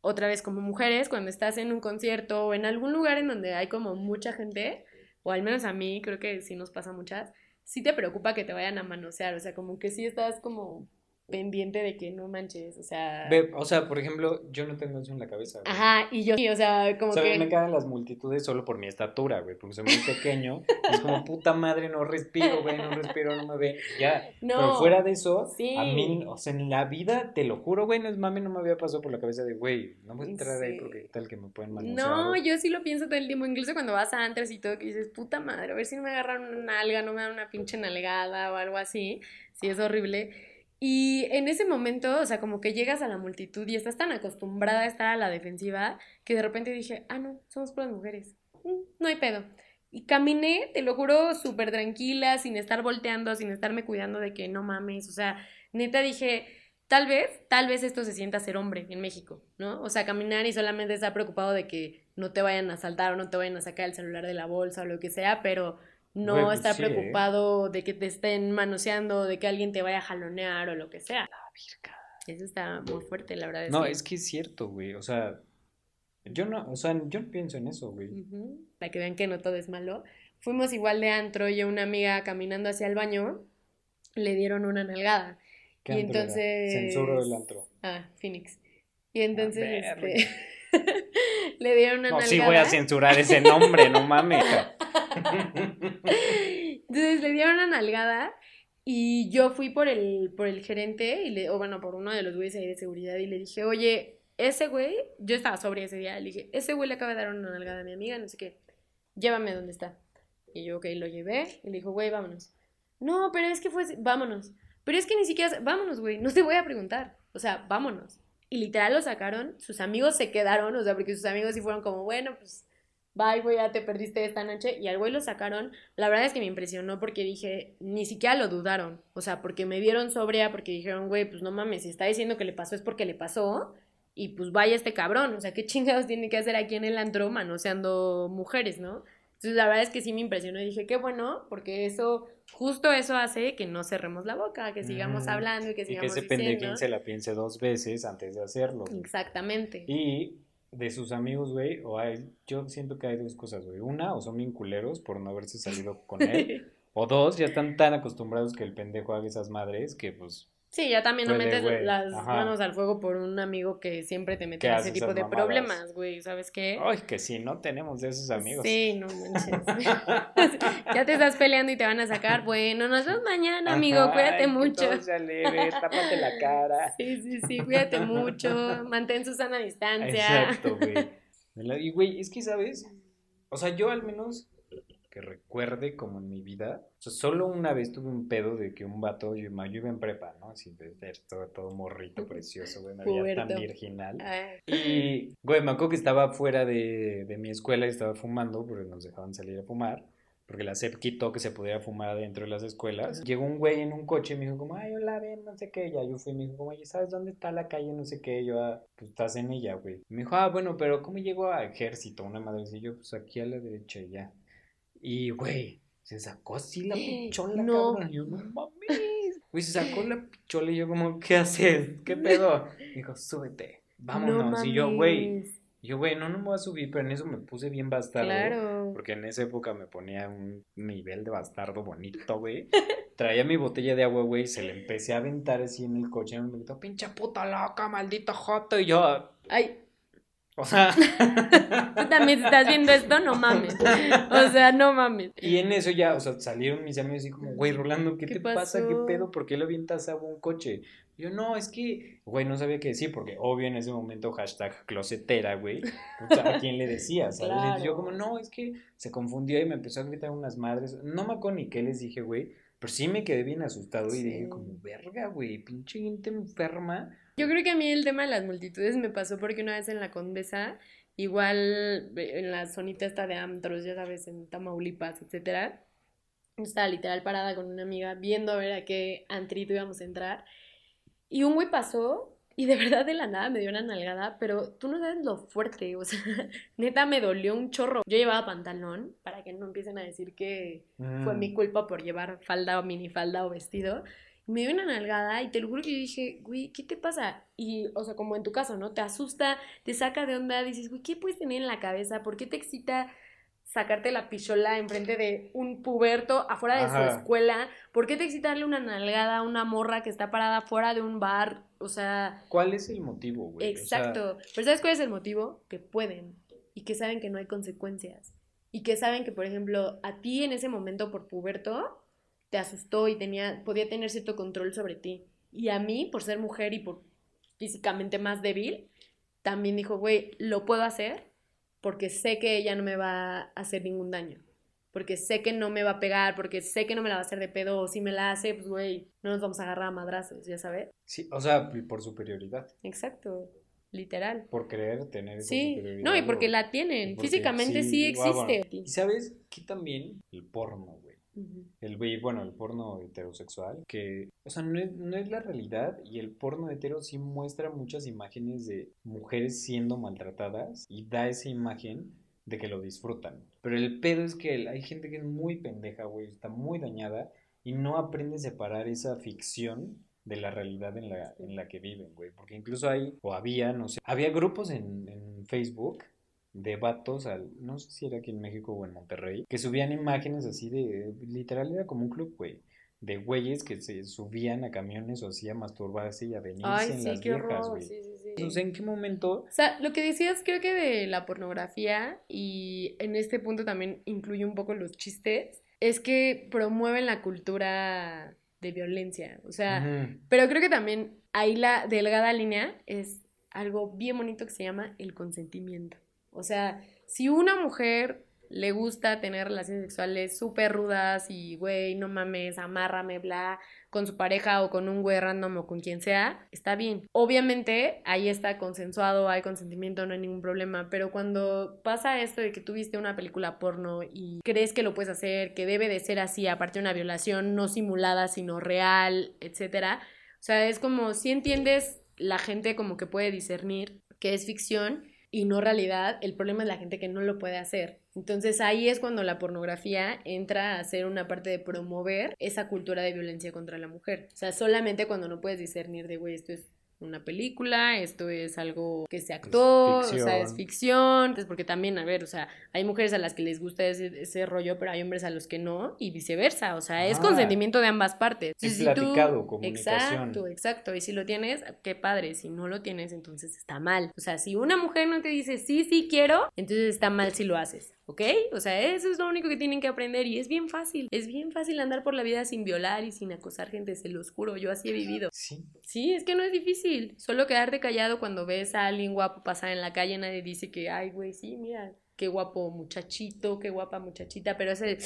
otra vez, como mujeres, cuando estás en un concierto o en algún lugar en donde hay como mucha gente, o al menos a mí, creo que sí nos pasa muchas, sí te preocupa que te vayan a manosear, o sea, como que sí estás como pendiente de que no manches, o sea... o sea, por ejemplo, yo no tengo eso en la cabeza. Ajá, y yo, o sea, como o sea, que... me caen las multitudes solo por mi estatura, güey, porque soy muy pequeño, es como, puta madre, no respiro, güey, no respiro, no me ve, ya. No, Pero fuera de eso, a mí, o sea, en la vida, te lo juro, güey, no es mami, no me había pasado por la cabeza de, güey, no voy a entrar ahí porque tal que me pueden manosear. No, yo sí lo pienso todo el tiempo, incluso cuando vas a antes y todo, que dices, puta madre, a ver si no me agarran una nalga, no me dan una pinche nalgada o algo así, sí es horrible. Y en ese momento, o sea, como que llegas a la multitud y estás tan acostumbrada a estar a la defensiva que de repente dije, ah, no, somos puras mujeres, mm, no hay pedo. Y caminé, te lo juro, súper tranquila, sin estar volteando, sin estarme cuidando de que no mames, o sea, neta dije, tal vez, tal vez esto se sienta ser hombre en México, ¿no? O sea, caminar y solamente estar preocupado de que no te vayan a saltar o no te vayan a sacar el celular de la bolsa o lo que sea, pero no pues estar ¿eh? preocupado de que te estén manoseando, de que alguien te vaya a jalonear o lo que sea. La virga. Eso está muy fuerte, la verdad. no, es que es cierto, güey. O sea, yo no, o sea, yo no pienso en eso, güey. Para que vean que no todo es malo. Fuimos igual de antro y una amiga caminando hacia el baño le dieron una nalgada. y entonces. Censuro del antro. Ah, Phoenix. Y entonces, este. [LAUGHS] le dieron una no, nalgada. Sí voy a censurar ese nombre, no mames. [LAUGHS] Entonces le dieron una nalgada y yo fui por el, por el gerente, y le, o bueno, por uno de los güeyes ahí de seguridad y le dije, oye, ese güey, yo estaba sobre ese día, le dije, ese güey le acaba de dar una nalgada a mi amiga, no sé qué, llévame donde está. Y yo, ok, lo llevé y le dijo, güey, vámonos. No, pero es que fue, vámonos. Pero es que ni siquiera, vámonos, güey, no te voy a preguntar. O sea, vámonos. Y literal lo sacaron, sus amigos se quedaron, o sea, porque sus amigos sí fueron como, bueno, pues bye, güey, ya te perdiste esta noche. Y al güey lo sacaron. La verdad es que me impresionó porque dije, ni siquiera lo dudaron. O sea, porque me dieron sobria, porque dijeron, güey, pues no mames, si está diciendo que le pasó es porque le pasó. Y pues vaya este cabrón. O sea, ¿qué chingados tiene que hacer aquí en el antro manoseando mujeres, no? Entonces, la verdad es que sí me impresionó y dije, qué bueno, porque eso, justo eso hace que no cerremos la boca, que sigamos hablando y que sigamos Y que ese pendejín se la piense dos veces antes de hacerlo. Exactamente. Y de sus amigos, güey, o hay, yo siento que hay dos cosas, güey. Una, o son bien culeros por no haberse salido con él. [LAUGHS] o dos, ya están tan acostumbrados que el pendejo haga esas madres que pues Sí, ya también no metes las manos al fuego por un amigo que siempre te mete en ese tipo de problemas, güey, ¿sabes qué? Ay, que sí, no tenemos de esos amigos. Sí, no manches. [LAUGHS] ya te estás peleando y te van a sacar. Bueno, nos vemos mañana, amigo, cuídate mucho. Que todo leve, tápate la [LAUGHS] cara. Sí, sí, sí, cuídate mucho, mantén su sana distancia. Exacto, güey. [LAUGHS] Y, güey, es que, ¿sabes? O sea, yo al menos recuerde como en mi vida. O sea, solo una vez tuve un pedo de que un vato, yo, yo iba en prepa, ¿no? Así de todo, todo morrito [LAUGHS] precioso, güey, me veía tan virginal. Ah. Y, güey, me acuerdo que estaba fuera de, de mi escuela y estaba fumando porque nos dejaban salir a fumar porque la SEP quitó que se pudiera fumar adentro de las escuelas. Llegó un güey en un coche y me dijo como, ay, hola, ven, no sé qué. Ya yo fui y me dijo como, oye, ¿sabes dónde está la calle? No sé qué. Yo, ah, pues estás en ella, güey. Me dijo, ah, bueno, pero ¿cómo llego a ejército? Una madre y yo, pues aquí a la derecha y ya. Y, güey, se sacó así la [GASPS] pichola, no. cabrón. Yo, no mames. Güey, se sacó la pichola y yo como, ¿qué haces? ¿Qué [LAUGHS] pedo? dijo, súbete, vámonos. y yo, güey, yo, güey, no, no me voy a subir, pero en eso me puse bien bastardo. Claro. Porque en esa época me ponía un nivel de bastardo bonito, güey. [LAUGHS] Traía mi botella de agua, güey, y se le empecé a aventar así en el coche. Y me gritó, pinche puta loca, maldito joto. Y yo, ay, o sea. [LAUGHS] Tú también estás viendo esto, no mames. O sea, no mames. Y en eso ya, o sea, salieron mis amigos y como, güey, Rolando, ¿qué, te pasa? ¿Qué pedo? ¿Por qué le avientas a un coche? yo, no, es que, güey, no sabía qué decir, porque obvio en ese momento hashtag closetera, güey. ¿A quién le decía? ¿sabes? yo como, no, es que se confundió y me empezó a gritar unas madres. No me acuerdo ni qué les dije, güey. Pero sí me quedé bien asustado y dije como, verga, güey, pinche gente enferma yo creo que a mí el tema de las multitudes me pasó porque una vez en la Condesa, igual en la zonita esta de antros, ya sabes, en Tamaulipas, etcétera, Estaba literal parada con una amiga viendo a ver a qué antrito íbamos a entrar. Y un güey pasó y de verdad de la nada me dio una nalgada, pero tú no sabes lo fuerte, o sea, [LAUGHS] neta me dolió un chorro. Yo llevaba pantalón, para que no empiecen a decir que fue mi Mm. culpa por llevar falda o minifalda o vestido. Me dio una nalgada y te lo juro que yo dije, güey, ¿qué te pasa? Y, o sea, como en tu caso, ¿no? Te asusta, te saca de onda, dices, güey, ¿qué puedes tener en la cabeza? ¿Por qué te excita sacarte la pichola enfrente de un puberto afuera de su escuela? ¿Por qué te excita darle una nalgada a una morra que está parada fuera de un bar? O sea, ¿Cuál es el motivo, güey? O sea, exacto. Pero ¿sabes cuál es el motivo? Que pueden y que saben que no hay consecuencias. Y que saben que, por ejemplo, a ti en ese momento por puberto te asustó y tenía, podía tener cierto control sobre ti. Y a mí, por ser mujer y por físicamente más débil, también dijo, güey, lo puedo hacer porque sé que ella no me va a hacer ningún daño. Porque sé que no me va a pegar, porque sé que no me la va a hacer de pedo, o si me la hace, pues güey, no nos vamos a agarrar a madrazos, ya sabes. Sí, o sea, por superioridad. Exacto, literal. Por querer tener esa Sí, superioridad. no, y porque o- la tienen, porque físicamente sí, bueno. existe. Y sabes que también el porno, güey. El güey, bueno, el porno heterosexual, que, o sea, no es, no es la realidad y el porno hetero sí muestra muchas imágenes de mujeres siendo maltratadas y da esa imagen de que lo disfrutan. Pero el pedo es que hay gente que es muy pendeja, güey, está muy dañada y no aprende a separar esa ficción de la realidad en la, en la que viven, güey. Porque incluso hay, o había, no sé, había grupos en, en Facebook de vatos, al, no sé si era aquí en México o en Monterrey, que subían imágenes así de, literal era como un club, güey, de güeyes que se subían a camiones o así a masturbarse y a venirse Ay, en sí, las qué viejas, güey. Sí, sí, sí. No sé en qué momento O sea, lo que decías creo que de la pornografía y en este punto también incluye un poco los chistes, es que promueven la cultura de violencia. O sea, pero creo que también ahí la delgada línea es algo bien bonito que se llama el consentimiento. O sea, si una mujer le gusta tener relaciones sexuales súper rudas y, güey, no mames, amárrame, bla, con su pareja o con un güey random o con quien sea, está bien. Obviamente ahí está consensuado, hay consentimiento, no hay ningún problema, pero cuando pasa esto de que tú viste una película porno y crees que lo puedes hacer, que debe de ser así, aparte de una violación no simulada, sino real, etcétera, o sea, es como si entiendes la gente como que puede discernir que es ficción y no realidad, el problema es la gente que no lo puede hacer. Entonces ahí es cuando la pornografía entra a ser una parte de promover esa cultura de violencia contra la mujer. O sea, solamente cuando no puedes discernir de, güey, esto es una película, esto es algo que se actuó, o sea, es ficción. entonces porque también, a ver, o sea, hay mujeres a las que les gusta ese, ese rollo, pero hay hombres a los que no, y viceversa, o sea, es Ah. consentimiento de ambas partes. Es tú- platicado, comunicación. Exacto, exacto, y si lo tienes, qué padre, si no lo tienes, entonces está mal. O sea, si una mujer no te dice, sí, sí quiero, entonces está mal si lo haces. ¿Ok? O sea, eso es lo único que tienen que aprender y es bien fácil. Es bien fácil andar por la vida sin violar y sin acosar gente, se los juro, yo así he vivido. Sí, Sí, es que no es difícil. Solo quedarte callado cuando ves a alguien guapo pasar en la calle, nadie dice que, ay, güey, sí, mira, qué guapo muchachito, qué guapa muchachita, pero ese,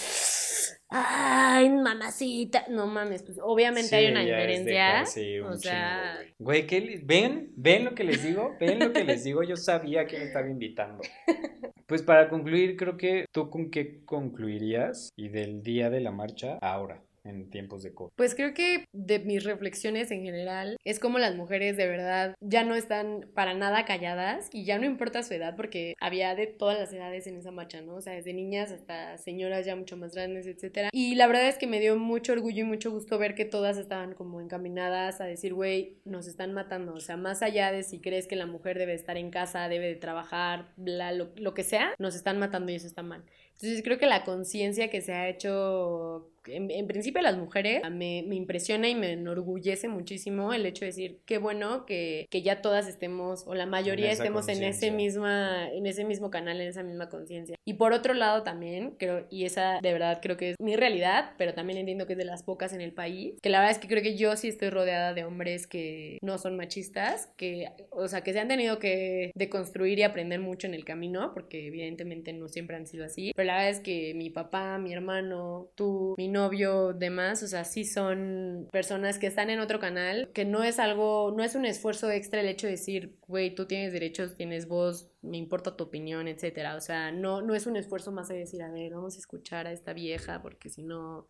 ay, mamacita, no mames, pues obviamente hay Sí, una diferencia. dejarse un o sea, chingo, güey. ¿qué ¿ven? ¿Ven lo que les digo? ¿Ven lo que les digo? Yo sabía que me estaba invitando. [LAUGHS] Pues para concluir, creo que tú con qué concluirías y del día de la marcha ahora, en tiempos de COVID. Pues creo que de mis reflexiones en general es como las mujeres de verdad ya no están para nada calladas y ya no importa su edad porque había de todas las edades en esa marcha, ¿no? O sea, desde niñas hasta señoras ya mucho más grandes, etcétera. Y la verdad es que me dio mucho orgullo y mucho gusto ver que todas estaban como encaminadas a decir, güey, nos están matando. O sea, más allá de si crees que la mujer debe estar en casa, debe de trabajar, bla, lo, lo que sea, nos están matando y eso está mal. Entonces creo que la conciencia que se ha hecho, en, en principio las mujeres, me, me impresiona y me enorgullece muchísimo el hecho de decir, qué bueno que, que ya todas estemos, o la mayoría En estemos en ese, misma, en ese mismo canal, en esa misma conciencia. Y por otro lado también, creo, y esa de verdad creo que es mi realidad, pero también entiendo que es de las pocas en el país, que la verdad es que creo que yo sí estoy rodeada de hombres que no son machistas, que, o sea, que se han tenido que deconstruir y aprender mucho en el camino, porque evidentemente no siempre han sido así, pero la verdad es que mi papá, mi hermano, tú, mi novio, demás, o sea, sí son personas que están en otro canal, que no es algo, no es un esfuerzo extra el hecho de decir, güey, tú tienes derechos, tienes voz, me importa tu opinión, etcétera. O sea, no, no es un esfuerzo más de decir, a ver, vamos a escuchar a esta vieja, porque si no,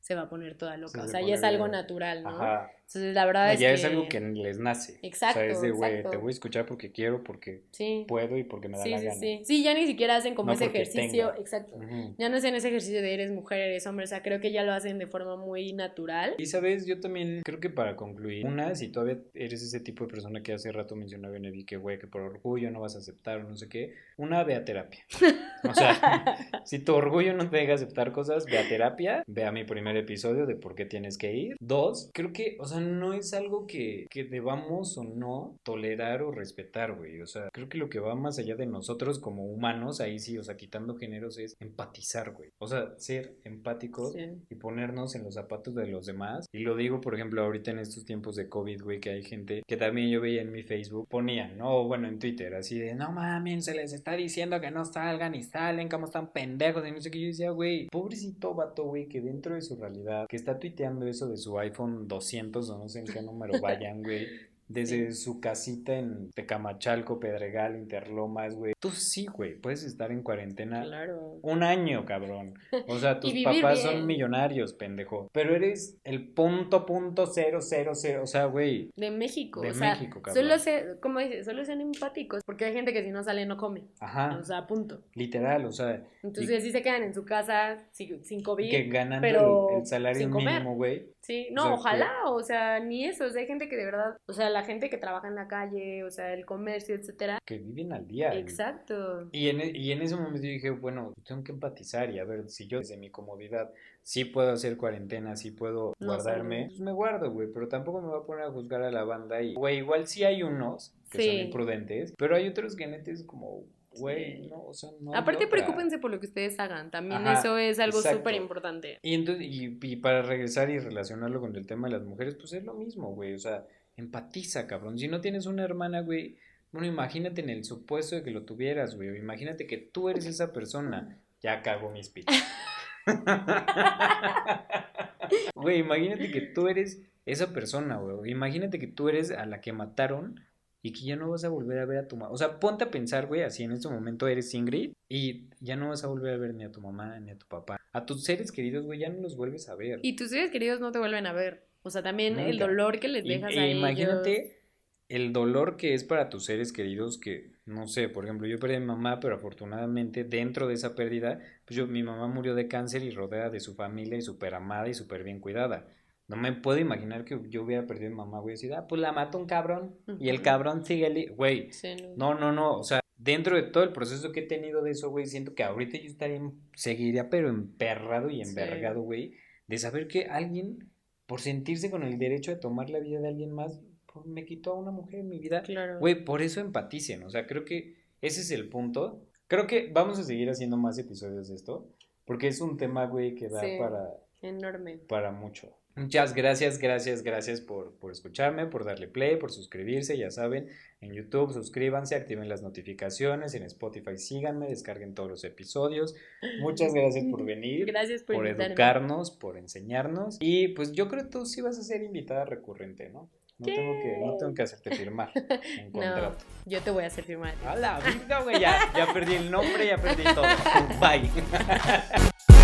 se va a poner toda loca. O se sea, ya es algo natural, ¿no? Ajá. Entonces, la verdad es ya que... es algo que les nace. Exacto, O sea, es de, güey, te voy a escuchar porque quiero, porque Sí. puedo y porque me da Sí, la sí, gana. sí. Sí, ya ni siquiera hacen como No ese ejercicio. Exacto. Ya no hacen ese ejercicio de eres mujer, eres hombre. O sea, creo que ya lo hacen de forma muy natural. Y sabes, yo también creo que para concluir, una, si todavía eres ese tipo de persona que hace rato mencionaba en el que, güey, que por orgullo no vas a aceptar o no sé qué, una, ve a terapia. O sea, [LAUGHS] si tu orgullo no te deja aceptar cosas, ve a terapia, ve a mi primer episodio de por qué tienes que ir. Dos, creo que, o sea, no es algo que, que debamos o no tolerar o respetar, güey. O sea, creo que lo que va más allá de nosotros como humanos, ahí sí, o sea, quitando géneros, es empatizar, güey. O sea, ser empáticos Sí. y ponernos en los zapatos de los demás. Y lo digo, por ejemplo, ahorita en estos tiempos de COVID, güey, que hay gente que también yo veía en mi Facebook, ponían, no, bueno, en Twitter, así de, no mames, se les está diciendo que no salgan y salen, como están pendejos, y no sé qué. Yo decía, güey, pobrecito vato, güey, que dentro de su realidad, que está tuiteando eso de su iPhone 200 o no sé en qué número vayan, güey. Desde su casita en Tecamachalco, Pedregal, Interlomas, güey. Tú sí, güey, puedes estar en cuarentena Claro. un año, cabrón. O sea, [LAUGHS] tus papás bien. son millonarios, pendejo. Pero eres el punto, punto, cero, cero, cero. O sea, güey. De México. De o sea, México, cabrón. solo se, como dices, solo sean empáticos. Porque hay gente que si no sale no come. Ajá. O sea, punto. Literal, o sea. Entonces, así se quedan en su casa sin, sin COVID. que pero el, el salario mínimo, güey. Sí, O no, sea, ojalá, o sea, ni eso, o sea, hay gente que de verdad, o sea, la gente que trabaja en la calle, o sea, el comercio, etcétera. Que viven al día. Exacto. Y en, e- y en ese momento yo dije, bueno, tengo que empatizar y a ver, si yo desde mi comodidad sí puedo hacer cuarentena, sí puedo No guardarme, pues me guardo, güey, pero tampoco me voy a poner a juzgar a la banda y, güey, igual sí hay unos que son imprudentes, pero hay otros que neta es como, güey, no, o sea, no Aparte, preocúpense por lo que ustedes hagan, también Ajá, eso es algo súper importante. Y, entonces, y, y para regresar y relacionarlo con el tema de las mujeres, pues es lo mismo, güey. O sea, empatiza, cabrón. Si no tienes una hermana, güey, bueno, imagínate en el supuesto de que lo tuvieras, güey. Imagínate que tú eres esa persona. Ya cago mi speech. [LAUGHS] Güey, imagínate que tú eres esa persona, güey. Imagínate que tú eres a la que mataron y que ya no vas a volver a ver a tu mamá. O sea, ponte a pensar, güey, así en este momento eres Ingrid y ya no vas a volver a ver ni a tu mamá ni a tu papá. A tus seres queridos, güey, ya no los vuelves a ver. Y tus seres queridos no te vuelven a ver. O sea, también el dolor que les Y- dejas e a ellos. imagínate el dolor que es para tus seres queridos que, no sé, por ejemplo, yo perdí a mi mamá, pero afortunadamente dentro de esa pérdida, pues yo, mi mamá murió de cáncer y rodeada de su familia y súper amada y súper bien cuidada. No me puedo imaginar que yo hubiera perdido a mi mamá, güey, decir, ah, pues la mató un cabrón y el cabrón sigue, li-". güey, Sí, no. no, no, no, o sea, dentro de todo el proceso que he tenido de eso, güey, siento que ahorita yo estaría, seguiría, pero emperrado y Sí. envergado, güey, de saber que alguien, por sentirse con el derecho de tomar la vida de alguien más, pues, me quitó a una mujer en mi vida. Claro. Güey, por eso empaticen, o sea, creo que ese es el punto. Creo que vamos a seguir haciendo más episodios de esto, porque es un tema, güey, que da Sí. para, Enorme. para mucho. Muchas gracias, gracias, gracias por, por escucharme, por darle play, por suscribirse, ya saben, en YouTube suscríbanse, activen las notificaciones, en Spotify síganme, descarguen todos los episodios. Muchas gracias por venir, Gracias por, educarnos, por enseñarnos y pues yo creo que tú sí vas a ser invitada recurrente, ¿no? No tengo que, no tengo que hacerte firmar [LAUGHS] un No, contrato. yo te voy a hacer firmar. A la vida, güey, ya, ya perdí el nombre, ya perdí todo. [LAUGHS] Bye. [LAUGHS]